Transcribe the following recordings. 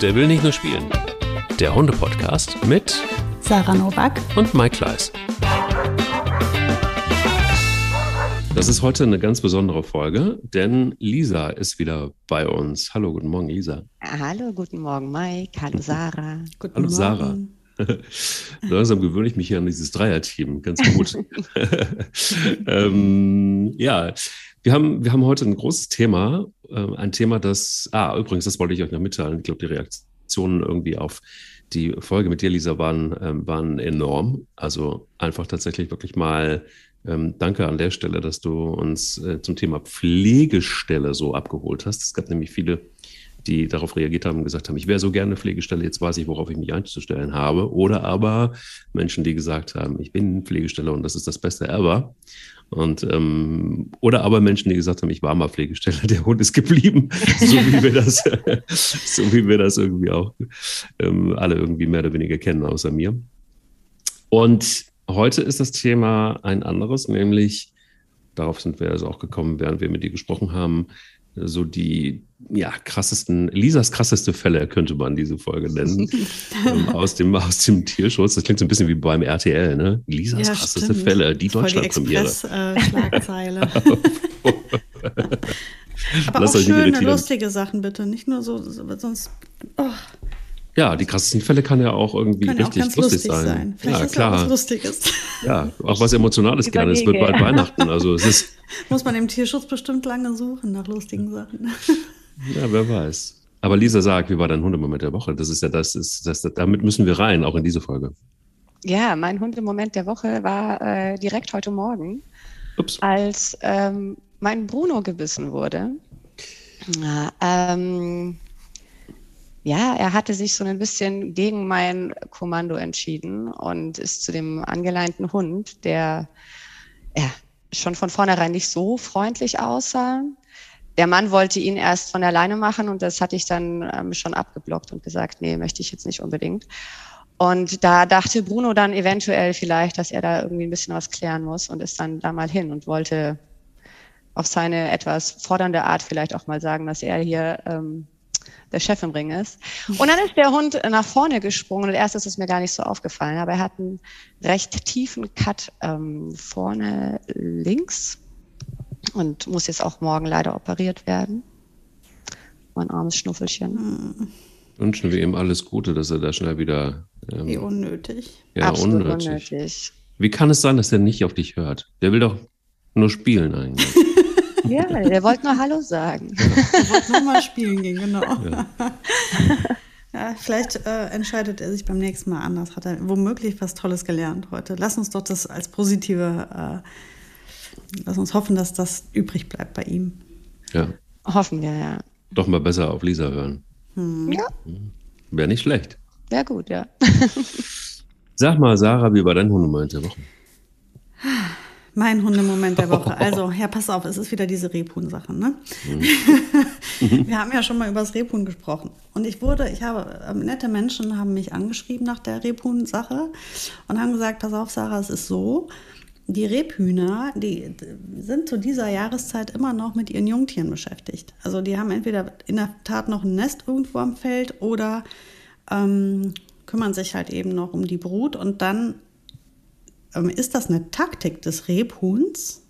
Der will nicht nur spielen. Der Hunde-Podcast mit Sarah Novak und Mike Kleiss. Das ist heute eine ganz besondere Folge, denn Lisa ist wieder bei uns. Hallo, guten Morgen, Lisa. Hallo, guten Morgen, Mike. Hallo, Sarah. Guten Hallo, Morgen. Sarah. Langsam gewöhne ich mich hier an dieses Dreierteam. Ganz gut. ähm, ja, wir haben, wir haben heute ein großes Thema. Äh, ein Thema, das, ah, übrigens, das wollte ich euch noch mitteilen. Ich glaube, die Reaktionen irgendwie auf die Folge mit dir, Lisa, waren, ähm, waren enorm. Also einfach tatsächlich wirklich mal ähm, danke an der Stelle, dass du uns äh, zum Thema Pflegestelle so abgeholt hast. Es gab nämlich viele die darauf reagiert haben und gesagt haben, ich wäre so gerne Pflegestelle, jetzt weiß ich, worauf ich mich einzustellen habe. Oder aber Menschen, die gesagt haben, ich bin Pflegestelle und das ist das Beste ever. Und ähm, oder aber Menschen, die gesagt haben, ich war mal Pflegestelle, der Hund ist geblieben, so wie wir das, so wie wir das irgendwie auch ähm, alle irgendwie mehr oder weniger kennen, außer mir. Und heute ist das Thema ein anderes, nämlich darauf sind wir also auch gekommen, während wir mit dir gesprochen haben, so die ja, krassesten, Lisas krasseste Fälle könnte man diese Folge nennen, ähm, aus, dem, aus dem Tierschutz. Das klingt so ein bisschen wie beim RTL, ne? Lisas Ja, krasseste stimmt. Fälle, die Deutschlandpremiere. Express-Schlagzeile. Aber Lasst auch schöne, lustige Sachen bitte. Nicht nur so, so sonst. Oh, Ja, die krassesten Fälle kann ja auch irgendwie kann auch richtig ganz lustig, lustig sein. sein. Vielleicht Ja, ist ja auch was klar. Lustiges. Ja, auch was Emotionales gerne. Es wird bald. Weihnachten. Also es ist, Muss man im Tierschutz bestimmt lange suchen nach lustigen Sachen. ja, wer weiß. Aber Lisa sagt, wie war dein Hundemoment der Woche? Das ist ja das, ist, das, damit müssen wir rein, auch in diese Folge. Ja, mein Hundemoment der Woche war äh, direkt heute Morgen, Ups. als ähm, mein Bruno gebissen wurde. Na, ähm, ja, er hatte sich so ein bisschen gegen mein Kommando entschieden und ist zu dem angeleinten Hund, der ja, schon von vornherein nicht so freundlich aussah. Der Mann wollte ihn erst von der Leine machen und das hatte ich dann ähm, schon abgeblockt und gesagt, nee, möchte ich jetzt nicht unbedingt. Und da dachte Bruno dann eventuell vielleicht, dass er da irgendwie ein bisschen was klären muss und ist dann da mal hin und wollte auf seine etwas fordernde Art vielleicht auch mal sagen, dass er hier ähm, der Chef im Ring ist. Und dann ist der Hund nach vorne gesprungen und erst ist es mir gar nicht so aufgefallen, aber er hat einen recht tiefen Cut ähm, vorne links und muss jetzt auch morgen leider operiert werden. Mein armes Schnuffelchen. Wünschen wir ihm alles Gute, dass er da schnell wieder. Ähm, Wie unnötig. ja, Absolut unnötig. unnötig. Wie kann es sein, dass er nicht auf dich hört? Der will doch nur spielen eigentlich. Ja, der wollte nur Hallo sagen. Ich wollte nochmal spielen gehen, genau. Ja. Ja, vielleicht äh, entscheidet er sich beim nächsten Mal anders. Hat er womöglich was Tolles gelernt heute. Lass uns doch das als positive, äh, lass uns hoffen, dass das übrig bleibt bei ihm. ja. Hoffen wir, ja. Doch mal besser auf Lisa hören. Ja, Wäre nicht schlecht. wäre gut, ja. Sag mal, Sarah, wie war dein Hundemoment der Woche? Mein Hundemoment der Woche. Also, ja, pass auf, es ist wieder diese Rebhuhn-Sache, ne? Wir haben ja schon mal über das Rebhuhn gesprochen. Und ich wurde, ich habe, ähm, nette Menschen haben mich angeschrieben nach der Rebhuhn-Sache und haben gesagt, pass auf, Sarah, es ist so, die Rebhühner, die sind zu dieser Jahreszeit immer noch mit ihren Jungtieren beschäftigt. Also die haben entweder in der Tat noch ein Nest irgendwo am Feld oder ähm, kümmern sich halt eben noch um die Brut und dann ist das eine Taktik des Rebhuhns,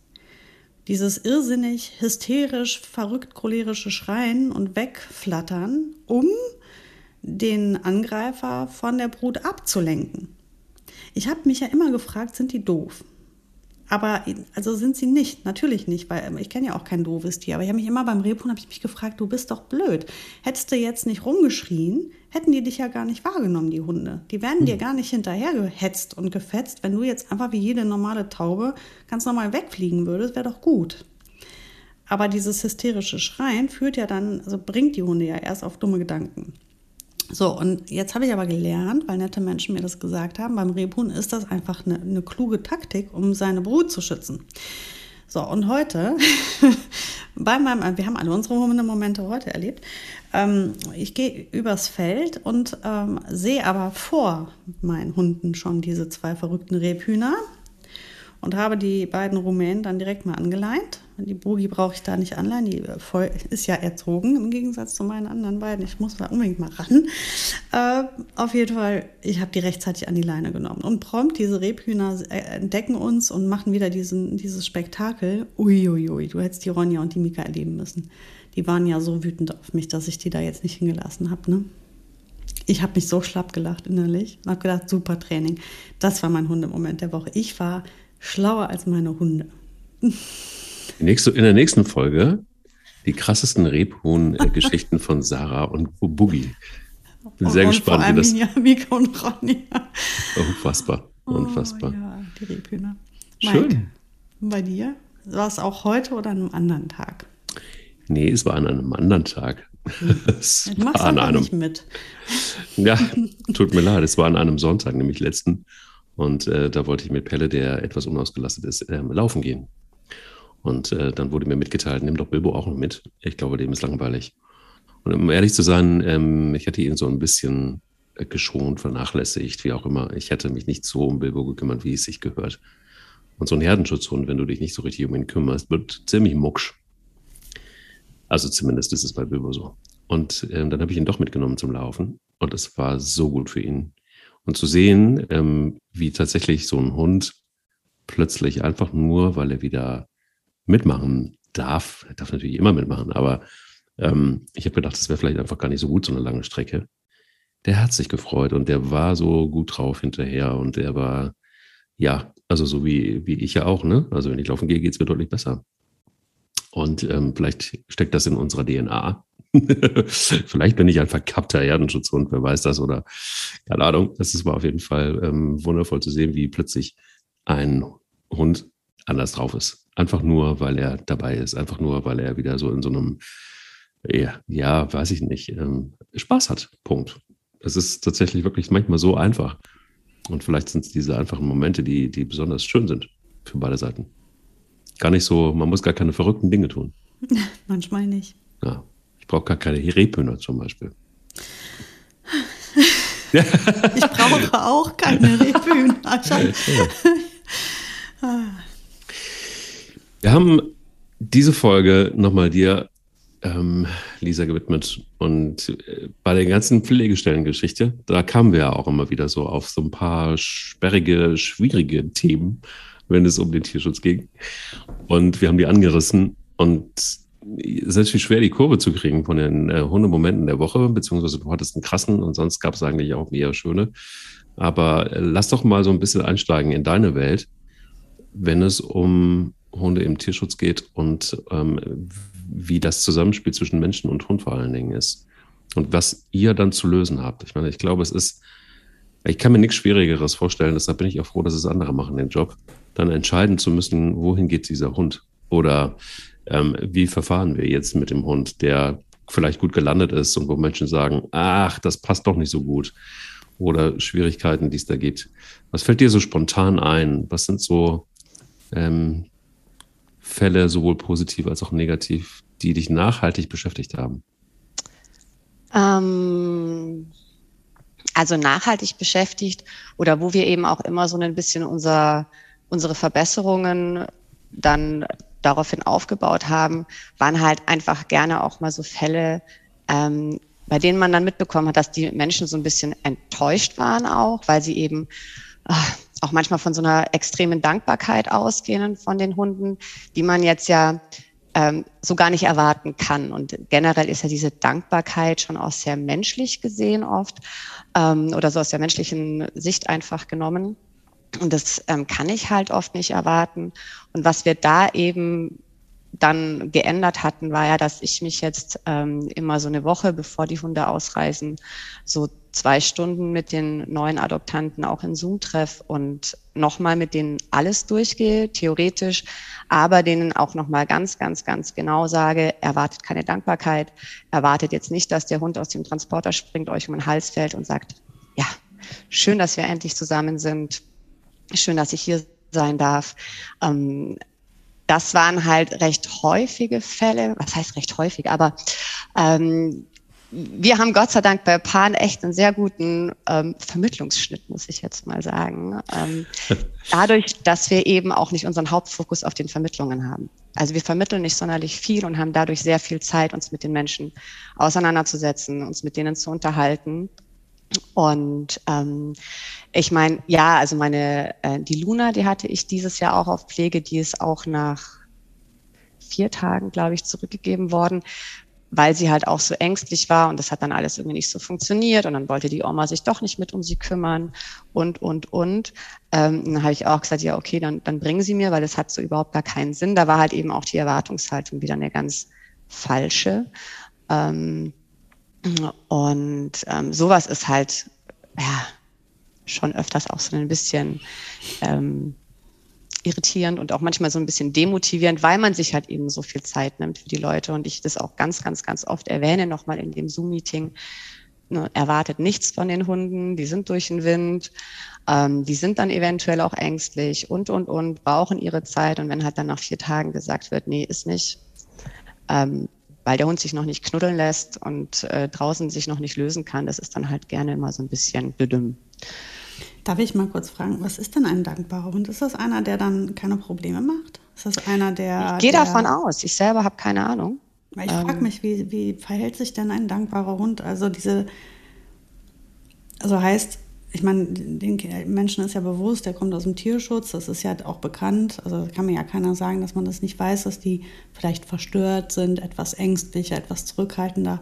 dieses irrsinnig, hysterisch, verrückt, cholerische Schreien und Wegflattern, um den Angreifer von der Brut abzulenken. Ich habe mich ja immer gefragt, sind die doof? Aber also sind sie nicht, natürlich nicht, weil ähm, ich kenne ja auch kein doofes Tier. Aber ich habe mich immer beim Rebhuhn habe ich mich gefragt, du bist doch blöd. Hättest du jetzt nicht rumgeschrien, hätten die dich ja gar nicht wahrgenommen, die Hunde. Die wären dir gar nicht hinterhergehetzt und gefetzt, wenn du jetzt einfach wie jede normale Taube ganz normal wegfliegen würdest, wäre doch gut. Aber dieses hysterische Schreien führt ja dann, also bringt die Hunde ja erst auf dumme Gedanken. So, und jetzt habe ich aber gelernt, weil nette Menschen mir das gesagt haben, beim Rebhuhn ist das einfach eine, eine kluge Taktik, um seine Brut zu schützen. So, und heute, bei meinem, wir haben alle unsere Momente heute erlebt, ähm, ich gehe übers Feld und ähm, sehe aber vor meinen Hunden schon diese zwei verrückten Rebhühner und habe die beiden Rumänen dann direkt mal angeleint. Die Bogi brauche ich da nicht anleihen. Die voll, ist ja erzogen im Gegensatz zu meinen anderen beiden. Ich muss da unbedingt mal ran. Äh, auf jeden Fall, ich habe die rechtzeitig an die Leine genommen. Und prompt, diese Rebhühner entdecken uns und machen wieder diesen, dieses Spektakel. Uiuiui, ui, ui, du hättest die Ronja und die Mika erleben müssen. Die waren ja so wütend auf mich, dass ich die da jetzt nicht hingelassen habe. Ne? Ich habe mich so schlapp gelacht innerlich und habe gedacht, super Training. Das war mein Hundemoment der Woche. Ich war schlauer als meine Hunde. Nächste, in der nächsten Folge die krassesten Rebhuhn-Geschichten von Sarah und Boogie. Bin sehr und gespannt, wie das. Ja, Mika und Ronja. Unfassbar, oh, unfassbar. Oh, ja, die Rebhühner. Schön. Mike, bei dir? War es auch heute oder an einem anderen Tag? Nee, es war an einem anderen Tag. Es du machst an einem, nicht mit. Ja, tut mir leid. Es war an einem Sonntag, nämlich letzten. Und äh, da wollte ich mit Pelle, der etwas unausgelastet ist, äh, laufen gehen. Und äh, dann wurde mir mitgeteilt, nimm doch Bilbo auch noch mit. Ich glaube, dem ist langweilig. Und um ehrlich zu sein, ähm, ich hatte ihn so ein bisschen geschont, vernachlässigt, wie auch immer. Ich hätte mich nicht so um Bilbo gekümmert, wie es sich gehört. Und so ein Herdenschutzhund, wenn du dich nicht so richtig um ihn kümmerst, wird ziemlich mucksch. Also zumindest ist es bei Bilbo so. Und ähm, dann habe ich ihn doch mitgenommen zum Laufen. Und es war so gut für ihn. Und zu sehen, ähm, wie tatsächlich so ein Hund plötzlich einfach nur, weil er wieder mitmachen darf, er darf natürlich immer mitmachen, aber ähm, ich habe gedacht, das wäre vielleicht einfach gar nicht so gut, so eine lange Strecke. Der hat sich gefreut und der war so gut drauf hinterher und der war, ja, also so wie, wie ich ja auch, ne? Also wenn ich laufen gehe, geht es mir deutlich besser. Und ähm, vielleicht steckt das in unserer DNA. vielleicht bin ich ein verkappter Herdenschutzhund, wer weiß das oder keine Ahnung. Das war auf jeden Fall ähm, wundervoll zu sehen, wie plötzlich ein Hund anders drauf ist. Einfach nur, weil er dabei ist. Einfach nur, weil er wieder so in so einem, ja, ja weiß ich nicht, ähm, Spaß hat. Punkt. Es ist tatsächlich wirklich manchmal so einfach. Und vielleicht sind es diese einfachen Momente, die, die besonders schön sind für beide Seiten gar nicht so, man muss gar keine verrückten Dinge tun. Manchmal nicht. Ja, ich brauche gar keine Rebhühner zum Beispiel. ich brauche auch keine Rebhühner. Wir haben diese Folge nochmal dir, ähm, Lisa, gewidmet. Und äh, bei der ganzen Pflegestellengeschichte, da kamen wir ja auch immer wieder so auf so ein paar sperrige, schwierige Themen wenn es um den Tierschutz ging. Und wir haben die angerissen und es ist viel schwer, die Kurve zu kriegen von den äh, Hundemomenten der Woche, beziehungsweise du hattest einen krassen und sonst gab es eigentlich auch eher schöne. Aber äh, lass doch mal so ein bisschen einsteigen in deine Welt, wenn es um Hunde im Tierschutz geht und ähm, wie das Zusammenspiel zwischen Menschen und Hund vor allen Dingen ist. Und was ihr dann zu lösen habt. Ich meine, ich glaube, es ist, ich kann mir nichts Schwierigeres vorstellen, deshalb bin ich auch froh, dass es andere machen, den Job dann entscheiden zu müssen, wohin geht dieser Hund? Oder ähm, wie verfahren wir jetzt mit dem Hund, der vielleicht gut gelandet ist und wo Menschen sagen, ach, das passt doch nicht so gut. Oder Schwierigkeiten, die es da gibt. Was fällt dir so spontan ein? Was sind so ähm, Fälle, sowohl positiv als auch negativ, die dich nachhaltig beschäftigt haben? Ähm, also nachhaltig beschäftigt oder wo wir eben auch immer so ein bisschen unser unsere Verbesserungen dann daraufhin aufgebaut haben, waren halt einfach gerne auch mal so Fälle, ähm, bei denen man dann mitbekommen hat, dass die Menschen so ein bisschen enttäuscht waren auch, weil sie eben äh, auch manchmal von so einer extremen Dankbarkeit ausgehen von den Hunden, die man jetzt ja ähm, so gar nicht erwarten kann. Und generell ist ja diese Dankbarkeit schon auch sehr menschlich gesehen oft ähm, oder so aus der menschlichen Sicht einfach genommen. Und das ähm, kann ich halt oft nicht erwarten. Und was wir da eben dann geändert hatten, war ja, dass ich mich jetzt ähm, immer so eine Woche, bevor die Hunde ausreisen, so zwei Stunden mit den neuen Adoptanten auch in Zoom treff und nochmal mit denen alles durchgehe, theoretisch, aber denen auch nochmal ganz, ganz, ganz genau sage, erwartet keine Dankbarkeit, erwartet jetzt nicht, dass der Hund aus dem Transporter springt, euch um den Hals fällt und sagt, ja, schön, dass wir endlich zusammen sind, Schön, dass ich hier sein darf. Ähm, das waren halt recht häufige Fälle, was heißt recht häufig, aber ähm, wir haben Gott sei Dank bei Pan echt einen sehr guten ähm, Vermittlungsschnitt, muss ich jetzt mal sagen. Ähm, dadurch, dass wir eben auch nicht unseren Hauptfokus auf den Vermittlungen haben. Also wir vermitteln nicht sonderlich viel und haben dadurch sehr viel Zeit, uns mit den Menschen auseinanderzusetzen, uns mit denen zu unterhalten. Und ähm, ich meine, ja, also meine, äh, die Luna, die hatte ich dieses Jahr auch auf Pflege, die ist auch nach vier Tagen, glaube ich, zurückgegeben worden, weil sie halt auch so ängstlich war und das hat dann alles irgendwie nicht so funktioniert und dann wollte die Oma sich doch nicht mit um sie kümmern und, und, und. Ähm, dann habe ich auch gesagt, ja, okay, dann, dann bringen sie mir, weil das hat so überhaupt gar keinen Sinn. Da war halt eben auch die Erwartungshaltung wieder eine ganz falsche. Ähm, und ähm, sowas ist halt, ja, schon öfters auch so ein bisschen ähm, irritierend und auch manchmal so ein bisschen demotivierend, weil man sich halt eben so viel Zeit nimmt für die Leute. Und ich das auch ganz, ganz, ganz oft erwähne, nochmal in dem Zoom-Meeting. Ne, erwartet nichts von den Hunden, die sind durch den Wind, ähm, die sind dann eventuell auch ängstlich und, und, und, brauchen ihre Zeit. Und wenn halt dann nach vier Tagen gesagt wird, nee, ist nicht, ähm, weil der Hund sich noch nicht knuddeln lässt und äh, draußen sich noch nicht lösen kann, das ist dann halt gerne immer so ein bisschen bedümmt. Darf ich mal kurz fragen, was ist denn ein dankbarer Hund? Ist das einer, der dann keine Probleme macht? Ist das einer, der. Ich gehe davon aus. Ich selber habe keine Ahnung. Ich ähm, frage mich, wie, wie verhält sich denn ein dankbarer Hund? Also diese. Also heißt, ich meine, den Menschen ist ja bewusst, der kommt aus dem Tierschutz, das ist ja auch bekannt. Also kann mir ja keiner sagen, dass man das nicht weiß, dass die vielleicht verstört sind, etwas ängstlicher, etwas zurückhaltender.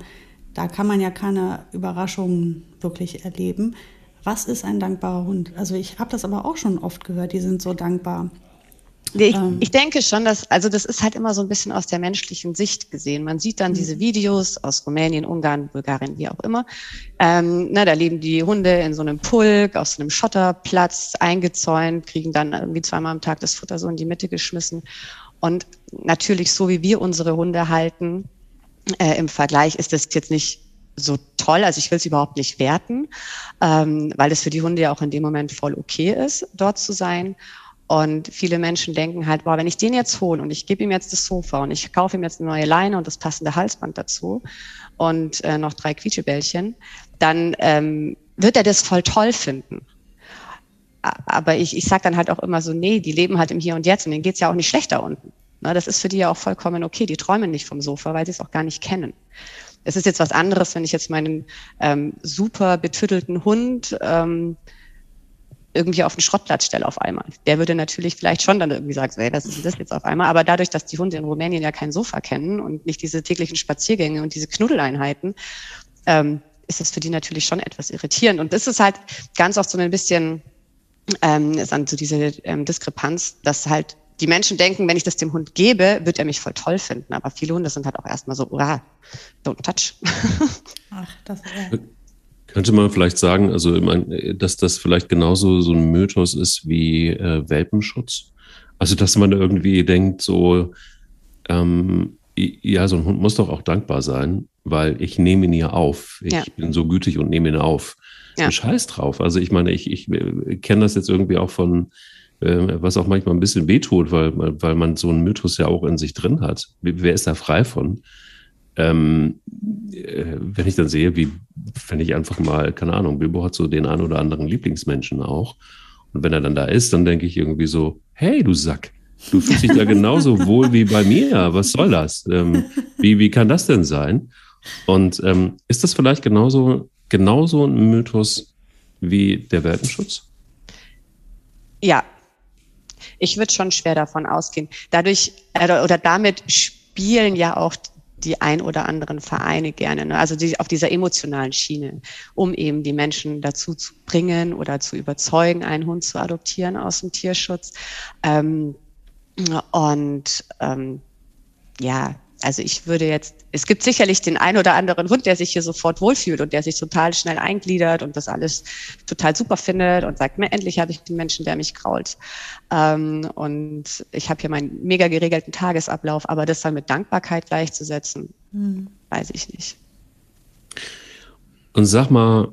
Da kann man ja keine Überraschungen wirklich erleben. Was ist ein dankbarer Hund? Also ich habe das aber auch schon oft gehört, die sind so dankbar. Ich, ähm. ich, denke schon, dass, also das ist halt immer so ein bisschen aus der menschlichen Sicht gesehen. Man sieht dann mhm. diese Videos aus Rumänien, Ungarn, Bulgarien, wie auch immer. Ähm, na, da leben die Hunde in so einem Pulk, auf so einem Schotterplatz, eingezäunt, kriegen dann irgendwie zweimal am Tag das Futter so in die Mitte geschmissen. Und natürlich, so wie wir unsere Hunde halten, äh, im Vergleich ist das jetzt nicht so toll. Also ich will es überhaupt nicht werten, ähm, weil es für die Hunde ja auch in dem Moment voll okay ist, dort zu sein. Und viele Menschen denken halt, boah, wenn ich den jetzt hole und ich gebe ihm jetzt das Sofa und ich kaufe ihm jetzt eine neue Leine und das passende Halsband dazu und äh, noch drei Quietschebällchen, dann ähm, wird er das voll toll finden. Aber ich, ich sage dann halt auch immer so, nee, die leben halt im Hier und Jetzt und denen geht's ja auch nicht schlechter unten. Na, das ist für die ja auch vollkommen okay. Die träumen nicht vom Sofa, weil sie es auch gar nicht kennen. Es ist jetzt was anderes, wenn ich jetzt meinen ähm, super betüttelten Hund ähm, irgendwie auf den Schrottplatz stelle auf einmal. Der würde natürlich vielleicht schon dann irgendwie sagen, hey, was ist denn das jetzt auf einmal? Aber dadurch, dass die Hunde in Rumänien ja kein Sofa kennen und nicht diese täglichen Spaziergänge und diese Knuddeleinheiten, ähm, ist das für die natürlich schon etwas irritierend. Und das ist halt ganz oft so ein bisschen ähm, ist dann so diese ähm, Diskrepanz, dass halt die Menschen denken, wenn ich das dem Hund gebe, wird er mich voll toll finden. Aber viele Hunde sind halt auch erstmal so, ah, don't touch. Ach, das äh. Könnte man vielleicht sagen, also dass das vielleicht genauso so ein Mythos ist wie äh, Welpenschutz? Also, dass man irgendwie denkt, so, ähm, ja, so ein Hund muss doch auch dankbar sein, weil ich nehme ihn ja auf. Ich ja. bin so gütig und nehme ihn auf. Ja. Scheiß drauf. Also ich meine, ich, ich äh, kenne das jetzt irgendwie auch von äh, was auch manchmal ein bisschen wehtut, weil, weil man so einen Mythos ja auch in sich drin hat. Wer ist da frei von? Ähm, äh, wenn ich dann sehe, wie, wenn ich einfach mal, keine Ahnung, Bilbo hat so den einen oder anderen Lieblingsmenschen auch. Und wenn er dann da ist, dann denke ich irgendwie so, hey, du Sack, du fühlst dich da genauso wohl wie bei mir. Was soll das? Ähm, wie, wie kann das denn sein? Und ähm, ist das vielleicht genauso, genauso ein Mythos wie der Welpenschutz? Ja, ich würde schon schwer davon ausgehen. Dadurch äh, oder damit spielen ja auch die ein oder anderen Vereine gerne, ne? also die, auf dieser emotionalen Schiene, um eben die Menschen dazu zu bringen oder zu überzeugen, einen Hund zu adoptieren aus dem Tierschutz. Ähm, und ähm, ja, also ich würde jetzt, es gibt sicherlich den einen oder anderen Hund, der sich hier sofort wohlfühlt und der sich total schnell eingliedert und das alles total super findet und sagt, mir endlich habe ich einen Menschen, der mich krault. Ähm, und ich habe hier meinen mega geregelten Tagesablauf, aber das dann mit Dankbarkeit gleichzusetzen, hm. weiß ich nicht. Und sag mal,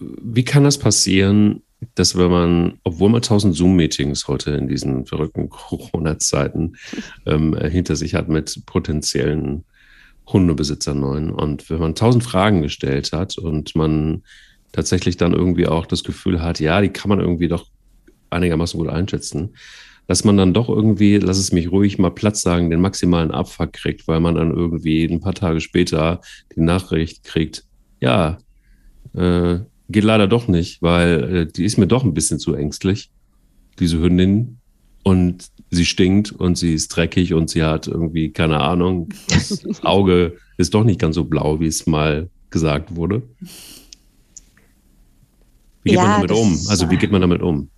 wie kann das passieren, dass wenn man, obwohl man tausend Zoom-Meetings heute in diesen verrückten Corona-Zeiten ähm, hinter sich hat mit potenziellen Hundebesitzer neuen. Und wenn man tausend Fragen gestellt hat und man tatsächlich dann irgendwie auch das Gefühl hat, ja, die kann man irgendwie doch einigermaßen gut einschätzen, dass man dann doch irgendwie, lass es mich ruhig mal Platz sagen, den maximalen Abfuck kriegt, weil man dann irgendwie ein paar Tage später die Nachricht kriegt, ja, äh, geht leider doch nicht, weil äh, die ist mir doch ein bisschen zu ängstlich, diese Hündin. Und sie stinkt und sie ist dreckig und sie hat irgendwie, keine Ahnung, das Auge ist doch nicht ganz so blau, wie es mal gesagt wurde. Wie geht ja, man damit um? Also wie geht man damit um?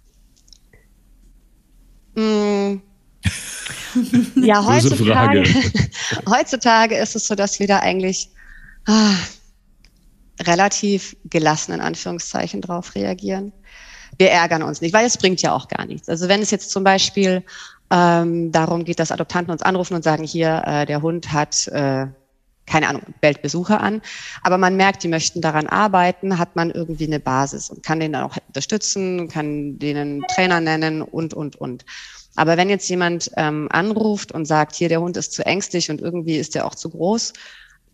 Mm. ja, heutzutage, heutzutage ist es so, dass wir da eigentlich ah, relativ gelassen in Anführungszeichen drauf reagieren. Wir ärgern uns nicht, weil es bringt ja auch gar nichts. Also wenn es jetzt zum Beispiel ähm, darum geht, dass Adoptanten uns anrufen und sagen, hier, äh, der Hund hat äh, keine Ahnung, bellt Besucher an. Aber man merkt, die möchten daran arbeiten, hat man irgendwie eine Basis und kann den dann auch unterstützen, kann denen Trainer nennen und, und, und. Aber wenn jetzt jemand ähm, anruft und sagt, hier, der Hund ist zu ängstlich und irgendwie ist der auch zu groß,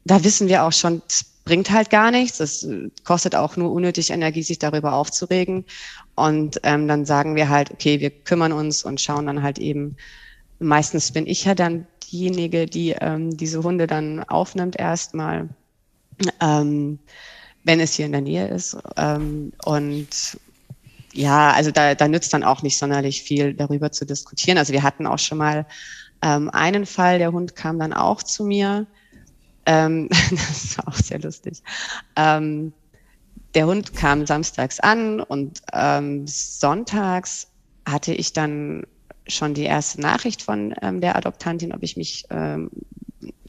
da wissen wir auch schon, das bringt halt gar nichts. Es kostet auch nur unnötig Energie, sich darüber aufzuregen. Und ähm, dann sagen wir halt, okay, wir kümmern uns und schauen dann halt eben, meistens bin ich ja dann diejenige, die ähm, diese Hunde dann aufnimmt erstmal, ähm, wenn es hier in der Nähe ist. Ähm, und ja, also da, da nützt dann auch nicht sonderlich viel darüber zu diskutieren. Also wir hatten auch schon mal ähm, einen Fall, der Hund kam dann auch zu mir. Ähm, das war auch sehr lustig. Ähm, der Hund kam samstags an und ähm, sonntags hatte ich dann schon die erste Nachricht von ähm, der Adoptantin, ob ich mich, ähm,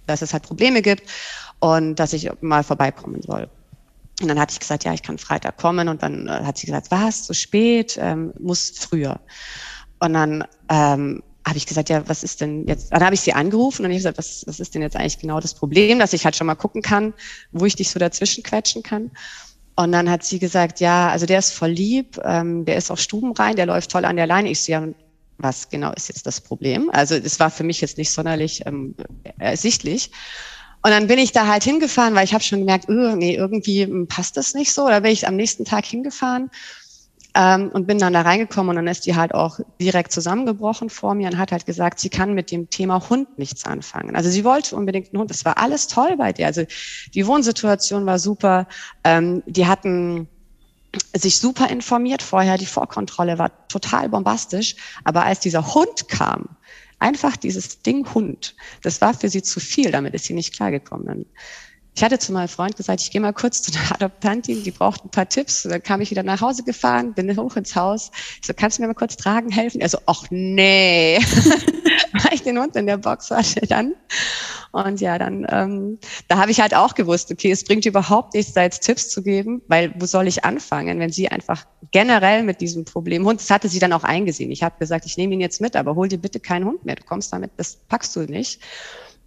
dass es halt Probleme gibt und dass ich mal vorbeikommen soll. Und dann hatte ich gesagt, ja, ich kann Freitag kommen. Und dann äh, hat sie gesagt, was, zu spät, ähm, muss früher. Und dann ähm, habe ich gesagt, ja, was ist denn jetzt? Dann habe ich sie angerufen und ich gesagt, was, was ist denn jetzt eigentlich genau das Problem, dass ich halt schon mal gucken kann, wo ich dich so dazwischen quetschen kann. Und dann hat sie gesagt, ja, also der ist voll lieb, ähm, der ist auch stubenrein, der läuft toll an der Leine. Ich so, ja, was genau ist jetzt das Problem? Also das war für mich jetzt nicht sonderlich ähm, ersichtlich. Und dann bin ich da halt hingefahren, weil ich habe schon gemerkt, öh, nee, irgendwie hm, passt das nicht so. Da bin ich am nächsten Tag hingefahren ähm, und bin dann da reingekommen und dann ist die halt auch direkt zusammengebrochen vor mir und hat halt gesagt, sie kann mit dem Thema Hund nichts anfangen. Also sie wollte unbedingt einen Hund. Das war alles toll bei dir. Also die Wohnsituation war super. Ähm, die hatten sich super informiert vorher. Die Vorkontrolle war total bombastisch. Aber als dieser Hund kam, einfach dieses Ding Hund, das war für sie zu viel. Damit ist sie nicht klargekommen. Ich hatte zu meinem Freund gesagt, ich gehe mal kurz zu der Adoptantin, die braucht ein paar Tipps. Dann kam ich wieder nach Hause gefahren, bin hoch ins Haus. Ich so, kannst du mir mal kurz tragen helfen? Er so, ach nee. Weil ich den Hund in der Box hatte dann. Und ja, dann, ähm, da habe ich halt auch gewusst, okay, es bringt überhaupt nichts, da jetzt Tipps zu geben, weil wo soll ich anfangen, wenn sie einfach generell mit diesem Problem, Hund, das hatte sie dann auch eingesehen. Ich habe gesagt, ich nehme ihn jetzt mit, aber hol dir bitte keinen Hund mehr, du kommst damit, das packst du nicht.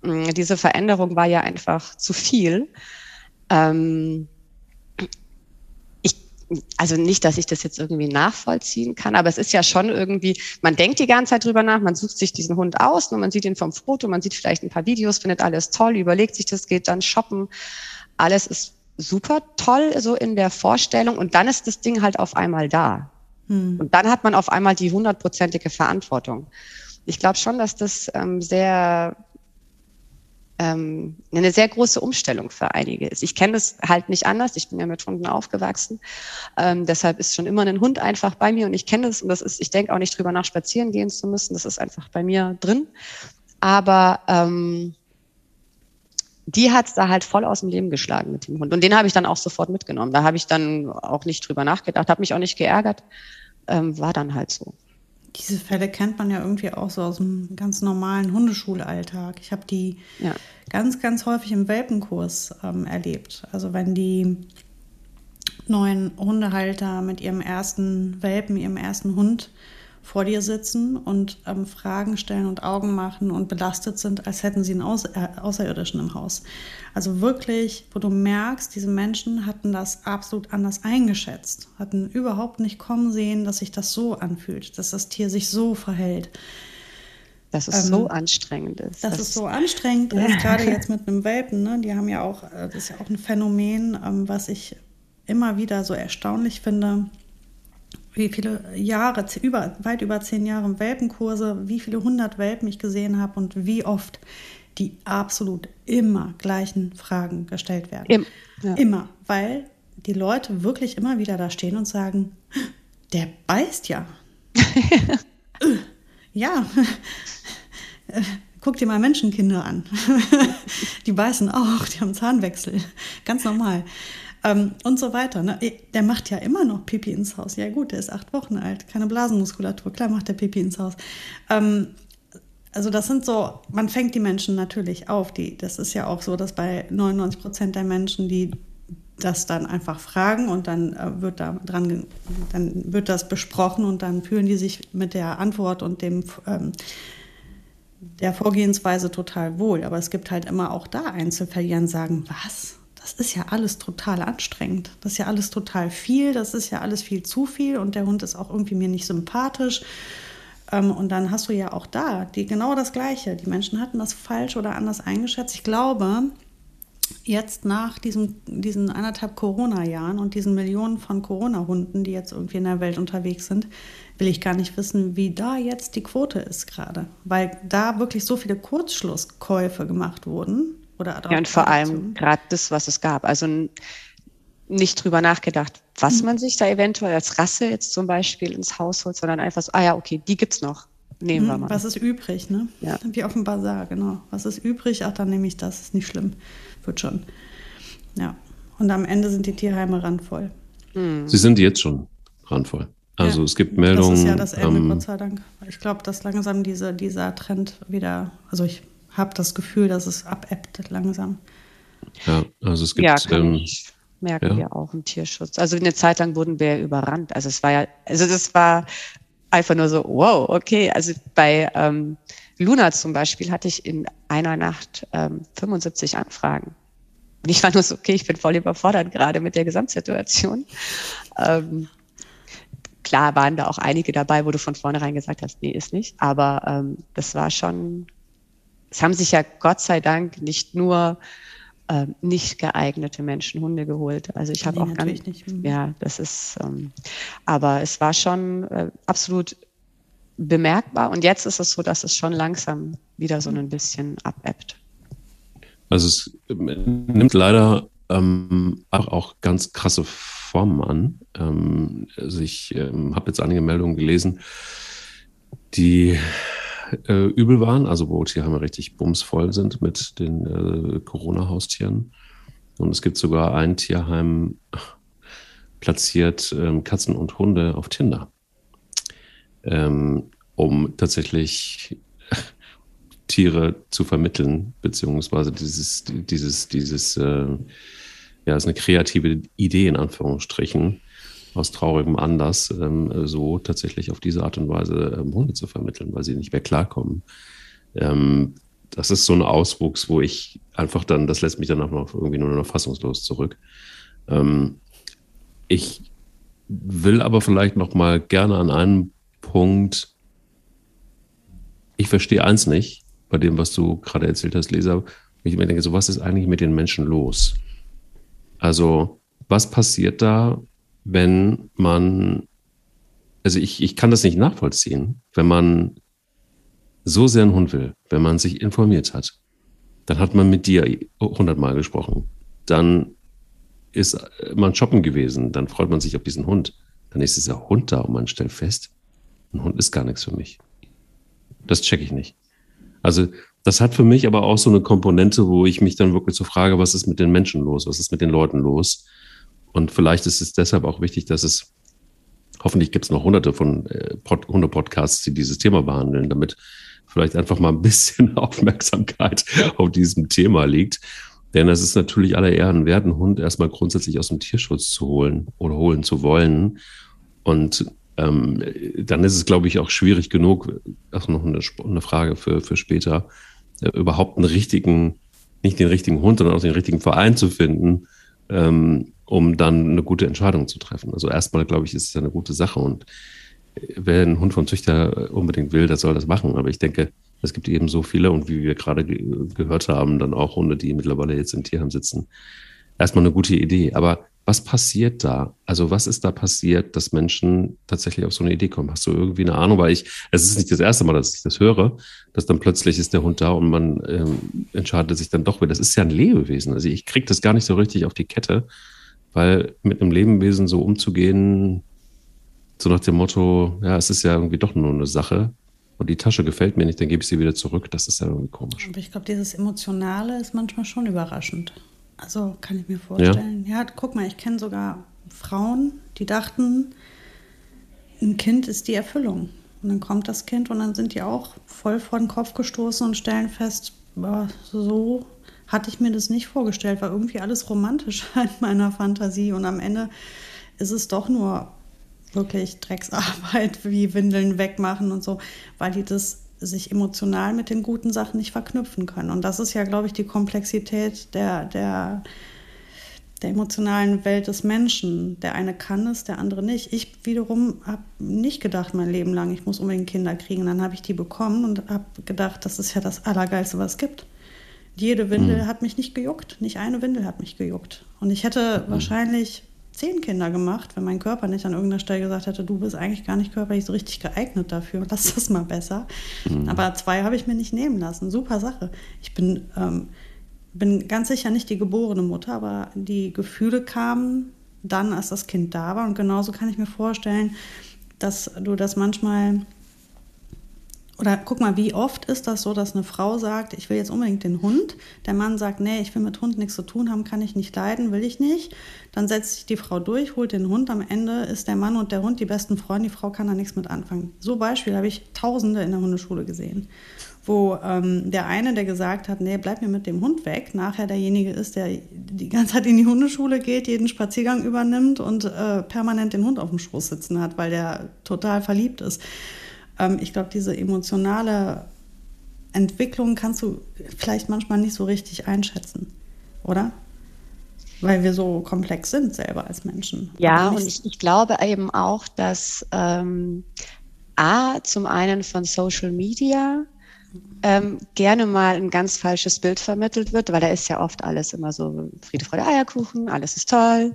Mm, diese Veränderung war ja einfach zu viel. Ähm, also nicht, dass ich das jetzt irgendwie nachvollziehen kann, aber es ist ja schon irgendwie, man denkt die ganze Zeit drüber nach, man sucht sich diesen Hund aus, und man sieht ihn vom Foto, man sieht vielleicht ein paar Videos, findet alles toll, überlegt sich das, geht dann shoppen. Alles ist super toll so in der Vorstellung und dann ist das Ding halt auf einmal da. Hm. Und dann hat man auf einmal die hundertprozentige Verantwortung. Ich glaube schon, dass das ähm, sehr ähm, eine sehr große Umstellung für einige ist. Ich kenne das halt nicht anders. Ich bin ja mit Hunden aufgewachsen. Ähm, deshalb ist schon immer ein Hund einfach bei mir und ich kenne das und das ist, ich denke auch nicht drüber nach, spazieren gehen zu müssen. Das ist einfach bei mir drin. Aber ähm, die hat da halt voll aus dem Leben geschlagen mit dem Hund. Und den habe ich dann auch sofort mitgenommen. Da habe ich dann auch nicht drüber nachgedacht, habe mich auch nicht geärgert. Ähm, war dann halt so. Diese Fälle kennt man ja irgendwie auch so aus dem ganz normalen Hundeschulalltag. Ich habe die ja. ganz, ganz häufig im Welpenkurs ähm, erlebt. Also wenn die neuen Hundehalter mit ihrem ersten Welpen, ihrem ersten Hund vor dir sitzen und ähm, Fragen stellen und Augen machen und belastet sind, als hätten sie einen Außer äh, Außerirdischen im Haus. Also wirklich, wo du merkst, diese Menschen hatten das absolut anders eingeschätzt, hatten überhaupt nicht kommen sehen, dass sich das so anfühlt, dass das Tier sich so verhält. dass es ähm, so anstrengend ist. Dass das es so anstrengend ist, gerade jetzt mit einem Welpen. Ne? Die haben ja auch, äh, das ist ja auch ein Phänomen, ähm, was ich immer wieder so erstaunlich finde, wie viele Jahre, über, weit über zehn Jahre Welpenkurse, wie viele hundert Welpen ich gesehen habe und wie oft die absolut immer gleichen Fragen gestellt werden. Im, ja. Immer, weil die Leute wirklich immer wieder da stehen und sagen, der beißt ja. ja. Guck dir mal Menschenkinder an. die beißen auch, die haben Zahnwechsel. Ganz normal. Ähm, und so weiter. Ne? Der macht ja immer noch Pipi ins Haus. Ja gut, der ist acht Wochen alt, keine Blasenmuskulatur. Klar macht der Pipi ins Haus. Ähm, also das sind so, man fängt die Menschen natürlich auf. Die, das ist ja auch so, dass bei 99 Prozent der Menschen, die das dann einfach fragen und dann äh, wird da dran, dann wird das besprochen und dann fühlen die sich mit der Antwort und dem ähm, der Vorgehensweise total wohl. Aber es gibt halt immer auch da Einzelfälle, die dann sagen, was? Das ist ja alles total anstrengend. Das ist ja alles total viel. Das ist ja alles viel zu viel und der Hund ist auch irgendwie mir nicht sympathisch. Ähm, und dann hast du ja auch da die, genau das Gleiche. Die Menschen hatten das falsch oder anders eingeschätzt. Ich glaube, jetzt nach diesem, diesen anderthalb Corona-Jahren und diesen Millionen von Corona-Hunden, die jetzt irgendwie in der Welt unterwegs sind, will ich gar nicht wissen, wie da jetzt die Quote ist gerade. Weil da wirklich so viele Kurzschlusskäufe gemacht wurden. Oder ja, und vor allem gerade das, was es gab. Also nicht drüber nachgedacht, was mhm. man sich da eventuell als Rasse jetzt zum Beispiel ins Haus holt, sondern einfach so, ah ja, okay, die gibt's noch. Nehmen wir mhm, mal. Was ist übrig, ne? Ja. Wie auf dem Bazar, genau. Was ist übrig? Ach, dann nehme ich das, ist nicht schlimm wird schon. Ja. Und am Ende sind die Tierheime randvoll. Hm. Sie sind jetzt schon randvoll. Also ja, es gibt Meldungen. Das ist ja das Ende, ähm, Gott sei Dank. Ich glaube, dass langsam diese, dieser Trend wieder, also ich habe das Gefühl, dass es abebbt langsam. Ja, also es gibt. Ja, kann ähm, ich merken ja. wir auch im Tierschutz. Also eine Zeit lang wurden wir überrannt. Also es war ja, also das war einfach nur so, wow, okay. Also bei ähm, Luna zum Beispiel hatte ich in einer Nacht ähm, 75 Anfragen. Und ich war nur so, okay, ich bin voll überfordert gerade mit der Gesamtsituation. Ähm, klar waren da auch einige dabei, wo du von vornherein gesagt hast, nee, ist nicht. Aber ähm, das war schon, es haben sich ja Gott sei Dank nicht nur ähm, nicht geeignete Menschen Hunde geholt. Also ich habe nee, auch ganz, nicht. Mhm. ja, das ist, ähm, aber es war schon äh, absolut bemerkbar. Und jetzt ist es so, dass es schon langsam wieder so ein bisschen abebbt. Also es nimmt leider ähm, auch, auch, ganz krasse Formen an. Ähm, also ich ähm, habe jetzt einige Meldungen gelesen, die äh, übel waren, also wo Tierheime richtig bumsvoll sind mit den äh, Corona-Haustieren. Und es gibt sogar ein Tierheim platziert äh, Katzen und Hunde auf Tinder ähm, um tatsächlich Tiere zu vermitteln, beziehungsweise dieses, dieses, dieses, äh, ja, ist eine kreative Idee in Anführungsstrichen, aus traurigem Anlass, ähm, so tatsächlich auf diese Art und Weise ähm, Hunde zu vermitteln, weil sie nicht mehr klarkommen. Ähm, das ist so ein Auswuchs, wo ich einfach dann, das lässt mich dann auch noch irgendwie nur noch fassungslos zurück. Ähm, ich will aber vielleicht noch mal gerne an einem Punkt, ich verstehe eins nicht bei dem, was du gerade erzählt hast, Leser. Ich mir denke, so was ist eigentlich mit den Menschen los? Also, was passiert da, wenn man, also ich, ich kann das nicht nachvollziehen, wenn man so sehr einen Hund will, wenn man sich informiert hat, dann hat man mit dir hundertmal gesprochen, dann ist man shoppen gewesen, dann freut man sich auf diesen Hund, dann ist dieser Hund da und man stellt fest, ein Hund ist gar nichts für mich. Das checke ich nicht. Also das hat für mich aber auch so eine Komponente, wo ich mich dann wirklich so frage, was ist mit den Menschen los? Was ist mit den Leuten los? Und vielleicht ist es deshalb auch wichtig, dass es, hoffentlich gibt es noch hunderte von äh, Pod, Podcasts, die dieses Thema behandeln, damit vielleicht einfach mal ein bisschen Aufmerksamkeit auf diesem Thema liegt. Denn es ist natürlich aller Ehren wert, einen Hund erstmal grundsätzlich aus dem Tierschutz zu holen oder holen zu wollen. Und ähm, dann ist es, glaube ich, auch schwierig genug, ach, noch eine, eine Frage für, für später, äh, überhaupt einen richtigen, nicht den richtigen Hund, sondern auch den richtigen Verein zu finden, ähm, um dann eine gute Entscheidung zu treffen. Also erstmal, glaube ich, ist es eine gute Sache und äh, wer einen Hund von Züchter unbedingt will, der soll das machen. Aber ich denke, Es gibt eben so viele und wie wir gerade ge gehört haben, dann auch Hunde, die mittlerweile jetzt im Tierheim sitzen. Erstmal eine gute Idee. Aber was passiert da? Also was ist da passiert, dass Menschen tatsächlich auf so eine Idee kommen? Hast du irgendwie eine Ahnung? Weil ich, es ist nicht das erste Mal, dass ich das höre, dass dann plötzlich ist der Hund da und man ähm, entscheidet sich dann doch wieder. Das ist ja ein Lebewesen. Also ich kriege das gar nicht so richtig auf die Kette, weil mit einem Lebewesen so umzugehen, so nach dem Motto, ja, es ist ja irgendwie doch nur eine Sache und die Tasche gefällt mir nicht, dann gebe ich sie wieder zurück. Das ist ja irgendwie komisch. Aber ich glaube, dieses Emotionale ist manchmal schon überraschend. Also kann ich mir vorstellen. Ja, ja guck mal, ich kenne sogar Frauen, die dachten, ein Kind ist die Erfüllung. Und dann kommt das Kind und dann sind die auch voll vor den Kopf gestoßen und stellen fest, so hatte ich mir das nicht vorgestellt, war irgendwie alles romantisch in meiner Fantasie. Und am Ende ist es doch nur wirklich Drecksarbeit wie Windeln wegmachen und so, weil die das sich emotional mit den guten Sachen nicht verknüpfen können. Und das ist ja, glaube ich, die Komplexität der, der, der emotionalen Welt des Menschen. Der eine kann es, der andere nicht. Ich wiederum habe nicht gedacht mein Leben lang, ich muss unbedingt Kinder kriegen. Dann habe ich die bekommen und habe gedacht, das ist ja das Allergeilste, was es gibt. Jede Windel mhm. hat mich nicht gejuckt. Nicht eine Windel hat mich gejuckt. Und ich hätte mhm. wahrscheinlich zehn Kinder gemacht, wenn mein Körper nicht an irgendeiner Stelle gesagt hätte, du bist eigentlich gar nicht körperlich so richtig geeignet dafür, lass das mal besser. Mhm. Aber zwei habe ich mir nicht nehmen lassen. Super Sache. Ich bin, ähm, bin ganz sicher nicht die geborene Mutter, aber die Gefühle kamen dann, als das Kind da war. Und genauso kann ich mir vorstellen, dass du das manchmal oder guck mal, wie oft ist das so, dass eine Frau sagt, ich will jetzt unbedingt den Hund. Der Mann sagt, nee, ich will mit Hund nichts zu tun haben, kann ich nicht leiden, will ich nicht. Dann setzt sich die Frau durch, holt den Hund. Am Ende ist der Mann und der Hund die besten Freunde. Die Frau kann da nichts mit anfangen. So Beispiel habe ich Tausende in der Hundeschule gesehen, wo ähm, der eine, der gesagt hat, nee, bleib mir mit dem Hund weg, nachher derjenige ist, der die ganze Zeit in die Hundeschule geht, jeden Spaziergang übernimmt und äh, permanent den Hund auf dem Schoß sitzen hat, weil der total verliebt ist ähm, ich glaube, diese emotionale Entwicklung kannst du vielleicht manchmal nicht so richtig einschätzen, oder? Weil wir so komplex sind selber als Menschen. Ja, und ich, ich, glaube eben auch, dass ähm, A, zum einen von Social Media ähm, gerne mal ein ganz falsches Bild vermittelt wird, weil da ist ja oft alles immer so Friede, Freude, Eierkuchen, alles ist toll,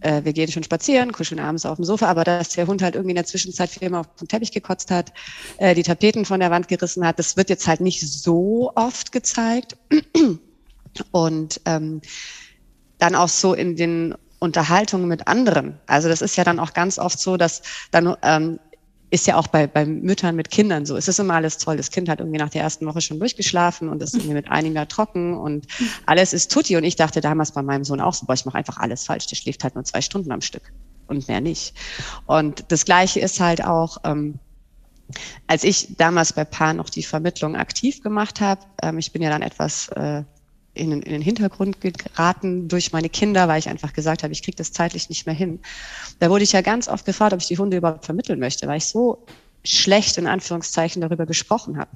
äh, wir gehen schon spazieren, kuscheln abends auf dem Sofa, aber dass der Hund halt irgendwie in der Zwischenzeit viermal auf den Teppich gekotzt hat, äh, die Tapeten von der Wand gerissen hat, das wird jetzt halt nicht so oft gezeigt. Und ähm, dann auch so in den Unterhaltungen mit anderen. Also das ist ja dann auch ganz oft so, dass dann ähm, ist ja auch bei, bei Müttern mit Kindern so. Es ist immer alles toll. Das Kind hat irgendwie nach der ersten Woche schon durchgeschlafen und ist irgendwie mit einigen da trocken und alles ist tutti. Und ich dachte damals bei meinem Sohn auch so, boah, ich mache einfach alles falsch. Der schläft halt nur zwei Stunden am Stück und mehr nicht. Und das Gleiche ist halt auch, ähm, als ich damals bei Paar noch die Vermittlung aktiv gemacht habe, ähm, ich bin ja dann etwas äh, in, in den Hintergrund geraten durch meine Kinder, weil ich einfach gesagt habe, ich kriege das zeitlich nicht mehr hin. Da wurde ich ja ganz oft gefragt, ob ich die Hunde überhaupt vermitteln möchte, weil ich so schlecht in Anführungszeichen darüber gesprochen habe.